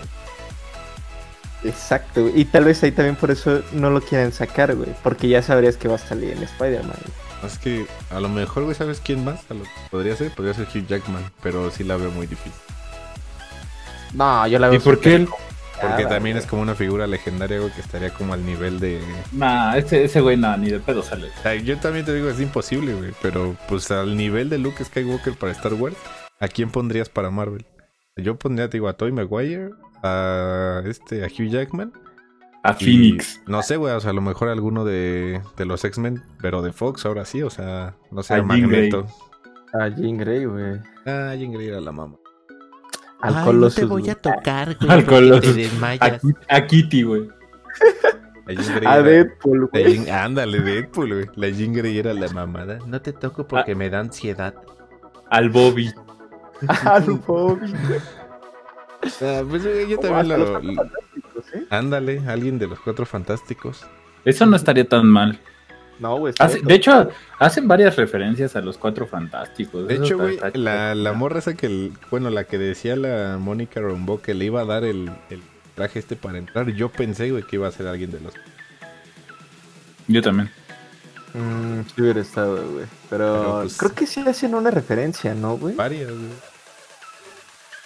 Exacto, güey. Y tal vez ahí también por eso no lo quieren sacar, güey. Porque ya sabrías que va a salir en Spider-Man. Es que a lo mejor, güey, ¿sabes quién más? A lo que podría ser, podría ser Hugh Jackman, pero sí la veo muy difícil. No, yo la ¿Y veo. por qué él? Porque Nada, también güey. es como una figura legendaria, güey, que estaría como al nivel de... Nah, ese, ese güey no, ni de pedo sale. Yo también te digo, es imposible, güey, pero pues al nivel de Luke Skywalker para Star Wars, ¿a quién pondrías para Marvel? Yo pondría, te digo, a Tobey Maguire, a este, a Hugh Jackman. A y- Phoenix. No sé, güey, o sea, a lo mejor alguno de, de los X-Men, pero de Fox, ahora sí, o sea, no sé, A a Jean Grey. Magneto. A Jean Grey, güey. Ah, Jean Grey era la mamá. Al Ay, no te voy a tocar, güey. Al porque Colossus. Te A, desmayas. a Kitty, güey. A Deadpool, la güey. Jean- ándale, Deadpool, güey. La Jean Grey era la mamada. No te toco porque me da ansiedad. Al Bobby. [LAUGHS] Al Bobby. Ah, pues yo O también los lo... Cuatro Fantásticos, ¿eh? Ándale, alguien de los cuatro fantásticos. Eso no estaría tan mal. No, güey. Hace- está de hecho, hacen varias referencias a los cuatro fantásticos. De Eso hecho, güey, la, la morra esa que, el- bueno, la que decía la Mónica Rombo que le iba a dar el, el traje este para entrar, yo pensé, güey, que iba a ser alguien de los... Yo también. Mm, sí hubiera estado, güey. Pero, Pero, pues- creo que sí hacen una referencia, ¿no, güey? Varias, güey.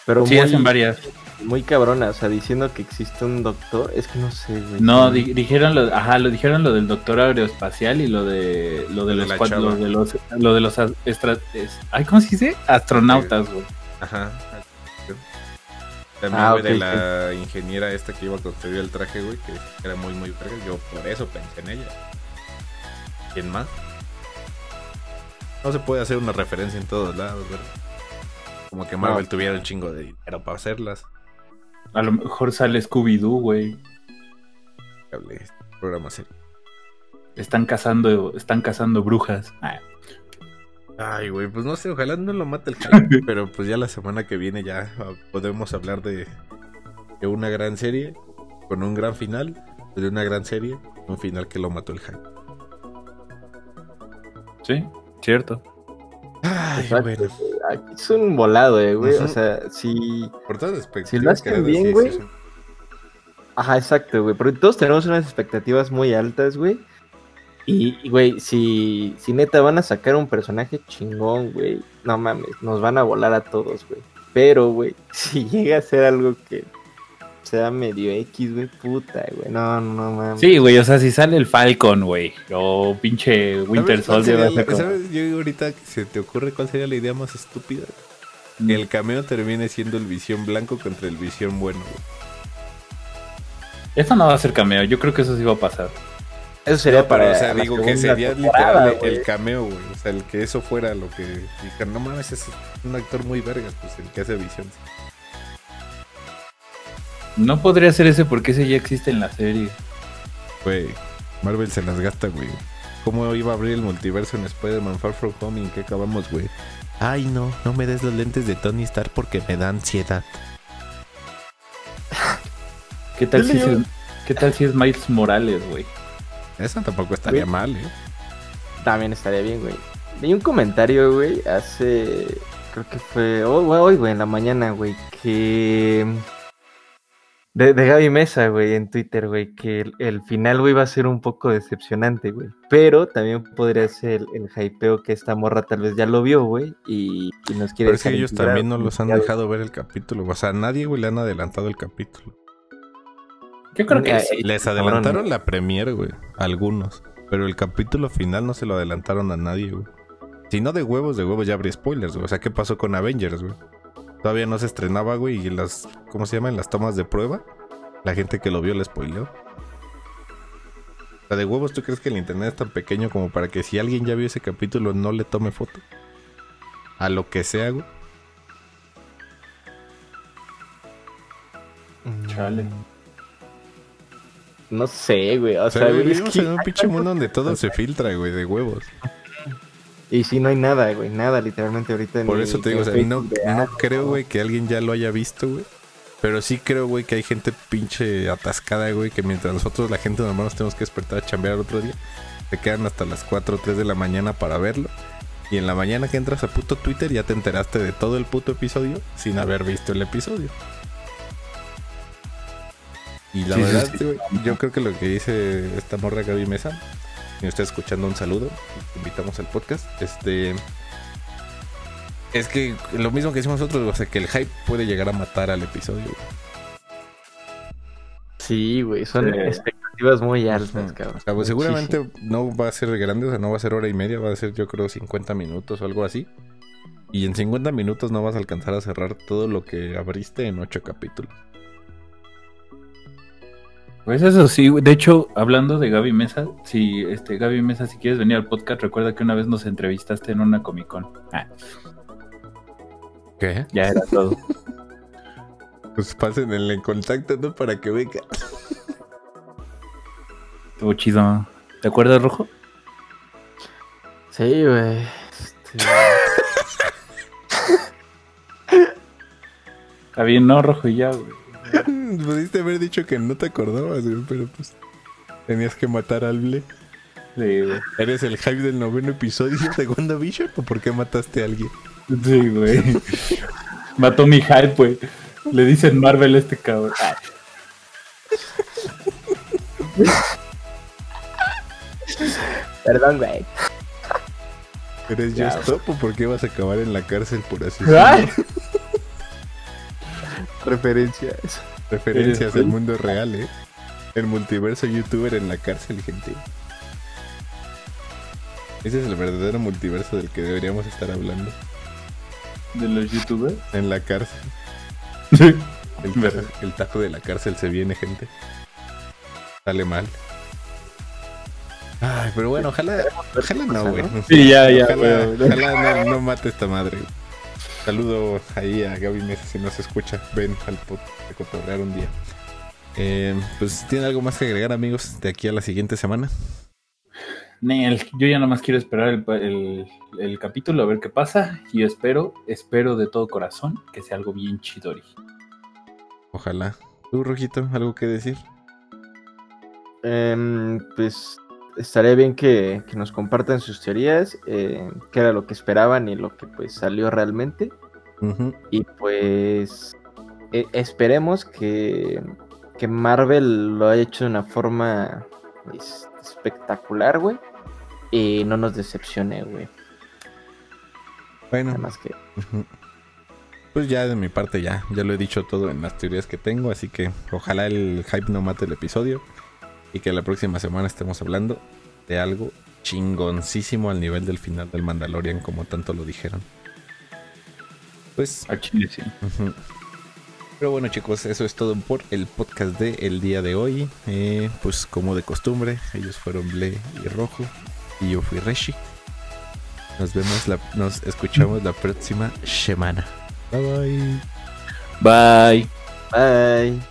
Pero Sí, muy, hacen varias. Muy cabrona, o sea, diciendo que existe un doctor. Es que no sé, güey. No, di- dijeron lo, ajá, lo dijeron lo del doctor aeroespacial y lo de lo de De los cuatro, lo de los lo de los as- extra- es- ay, ¿cómo se dice? Astronautas, güey. Ajá. También, Ah, de la ingeniera esta que iba a construir el traje, güey, que era muy, muy verga. Yo por eso pensé en ella. ¿Quién más? No se puede hacer una referencia en todos lados, ¿verdad? Como que Marvel No. tuviera un chingo de dinero para hacerlas. A lo mejor sale Scooby Doo, güey. Este programa serio. Están cazando, están cazando brujas. Ah, Ay, güey, pues no sé, ojalá no lo mate el hype, [LAUGHS] pero pues ya la semana que viene ya podemos hablar de, de una gran serie con un gran final, de una gran serie, un final que lo mató el hype. sí, cierto. Ay, bueno, es un volado, eh, güey. O sea, si. por todas las expectativas Si lo hacen bien, güey. sí, sí. Ajá, exacto, güey. Porque todos tenemos unas expectativas muy altas, güey. Y, y, güey, si, si neta van a sacar un personaje chingón, güey. No mames, nos van a volar a todos, güey. Pero, güey, [LAUGHS] si llega a ser algo que sea medio X, güey, puta, güey. No, no, no mames. Sí, güey, o sea, si sale el Falcon, güey, o pinche Winter ¿Sabes cuál Soldier. Yo ahorita se te ocurre cuál sería la idea más estúpida. Mm. Que el cameo termine siendo el visión blanco contra el visión bueno. güey. Eso no va a ser cameo, yo creo que eso sí va a pasar. Eso sería No, pero, para. o sea, la digo que sería literal el cameo, güey. O sea, el que eso fuera lo que dijeron, no mames, es un actor muy vergas, pues el que hace visión. No podría ser ese porque ese ya existe en la serie. Güey, Marvel se las gasta, güey. ¿Cómo iba a abrir el multiverso en Spider-Man Far From Home y en qué acabamos, güey? Ay, no, no me des los lentes de Tony Stark porque me da ansiedad. [LAUGHS] ¿Qué tal, si es, ¿Qué tal si es Miles Morales, güey? Eso tampoco estaría Güey. mal, ¿eh? También estaría bien, güey. Vi un comentario, güey, hace. Creo que fue hoy, güey, hoy, güey, en la mañana, güey, que. De, de Gaby Mesa, güey, en Twitter, güey, que el, el final, güey, va a ser un poco decepcionante, güey. Pero también podría ser el, el hypeo que esta morra tal vez ya lo vio, güey, y, y nos quiere Pero es que ellos también no los han dejado ver el capítulo. O sea, a nadie, güey, le han adelantado el capítulo. Yo creo que sí. Les adelantaron la premiere, güey. Algunos. Pero el capítulo final no se lo adelantaron a nadie, güey. Si no de huevos, de huevos ya habría spoilers, güey. O sea, ¿qué pasó con Avengers, güey? Todavía no se estrenaba, güey, y en las, ¿cómo se llaman? Las tomas de prueba. La gente que lo vio le spoileó. O sea, de huevos, ¿tú crees que el internet es tan pequeño como para que si alguien ya vio ese capítulo no le tome foto? A lo que sea, güey. Chale. No sé, güey. O O sea, sea, güey, güey, es vivimos que- en un pinche mundo donde todo se filtra, güey, de huevos. Y sí, no hay nada, güey. Nada, literalmente ahorita. Por eso te digo, o sea, no, no creo, güey, que alguien ya lo haya visto, güey. Pero sí creo, güey, que hay gente pinche atascada, güey, que mientras nosotros, la gente normal, nos tenemos que despertar a chambear otro día, se quedan hasta las 4 o 3 de la mañana para verlo. Y en la mañana que entras a puto Twitter ya te enteraste de todo el puto episodio sin haber visto el episodio. Y la Sí, verdad, sí. yo creo que lo que dice esta morra Gaby Mesa, si está escuchando un saludo, te invitamos al podcast. Este. Es que lo mismo que decimos nosotros, o sea, que el hype puede llegar a matar al episodio. Sí, güey. Son Sí. expectativas muy altas, cabrón. O sea, pues seguramente no va a ser grande, o sea, no va a ser hora y media, va a ser yo creo 50 minutos o algo así. Y en 50 minutos no vas a alcanzar a cerrar todo lo que abriste en 8 capítulos. Pues eso sí, güey. de hecho, hablando de Gaby Mesa, si este Gaby Mesa, si quieres venir al podcast, recuerda que una vez nos entrevistaste en una Comic Con. Ah, ¿Qué? ya era todo. Pues pasen el contacto, ¿no? Para que venga. Estuvo chido. ¿Te acuerdas, Rojo? Sí, güey. Este, [LAUGHS] Está bien, no, Rojo, y ya, güey. [LAUGHS] Pudiste haber dicho que no te acordabas, güey, pero pues tenías que matar al Ble. Sí, güey. ¿Eres el hype del noveno episodio de WandaVision o por qué mataste a alguien? Sí, güey. Mató mi hype, güey. Le dicen Marvel a este cabrón. Ah, Perdón, güey. ¿Eres Ya, Stop o por qué vas a acabar en la cárcel por así Ay. Referencias. Referencias del tú. mundo real, ¿eh? El multiverso youtuber en la cárcel, gente. Ese es el verdadero multiverso del que deberíamos estar hablando. De los youtubers. En la cárcel. [LAUGHS] Sí. El, tajo, el tajo de la cárcel se viene, gente. Sale mal. Ay, pero bueno, ojalá, ojalá no, güey. Sí, ya, ya, Ojalá, ojalá no, no mate esta madre. Saludo ahí a Gaby Mesa si nos escucha. Ven al podcast de cotorrear un día. Eh, pues, ¿tiene algo más que agregar, amigos, de aquí a la siguiente semana? Nel, yo ya nada más quiero esperar el, el- el capítulo a ver qué pasa. Y yo espero, espero de todo corazón que sea algo bien chidori. Ojalá. ¿Tú, Rojito, algo que decir? Em, pues estaría bien que, que nos compartan sus teorías, eh, qué era lo que esperaban y lo que pues salió realmente. Y pues e- esperemos que, que Marvel lo haya hecho de una forma pues, espectacular, güey. Y no nos decepcione, güey. Bueno, Nada más que... Pues ya de mi parte ya, ya lo he dicho todo en las teorías que tengo, así que ojalá el hype no mate el episodio y que la próxima semana estemos hablando de algo chingoncísimo al nivel del final del Mandalorian, como tanto lo dijeron. Pues, Al chile sí. pero bueno chicos, eso es todo por el podcast de el día de hoy. Eh, pues como de costumbre, ellos fueron Ble y Rojo y yo fui Reshi. Nos vemos, la, nos escuchamos la próxima semana. Bye bye. Bye. Bye.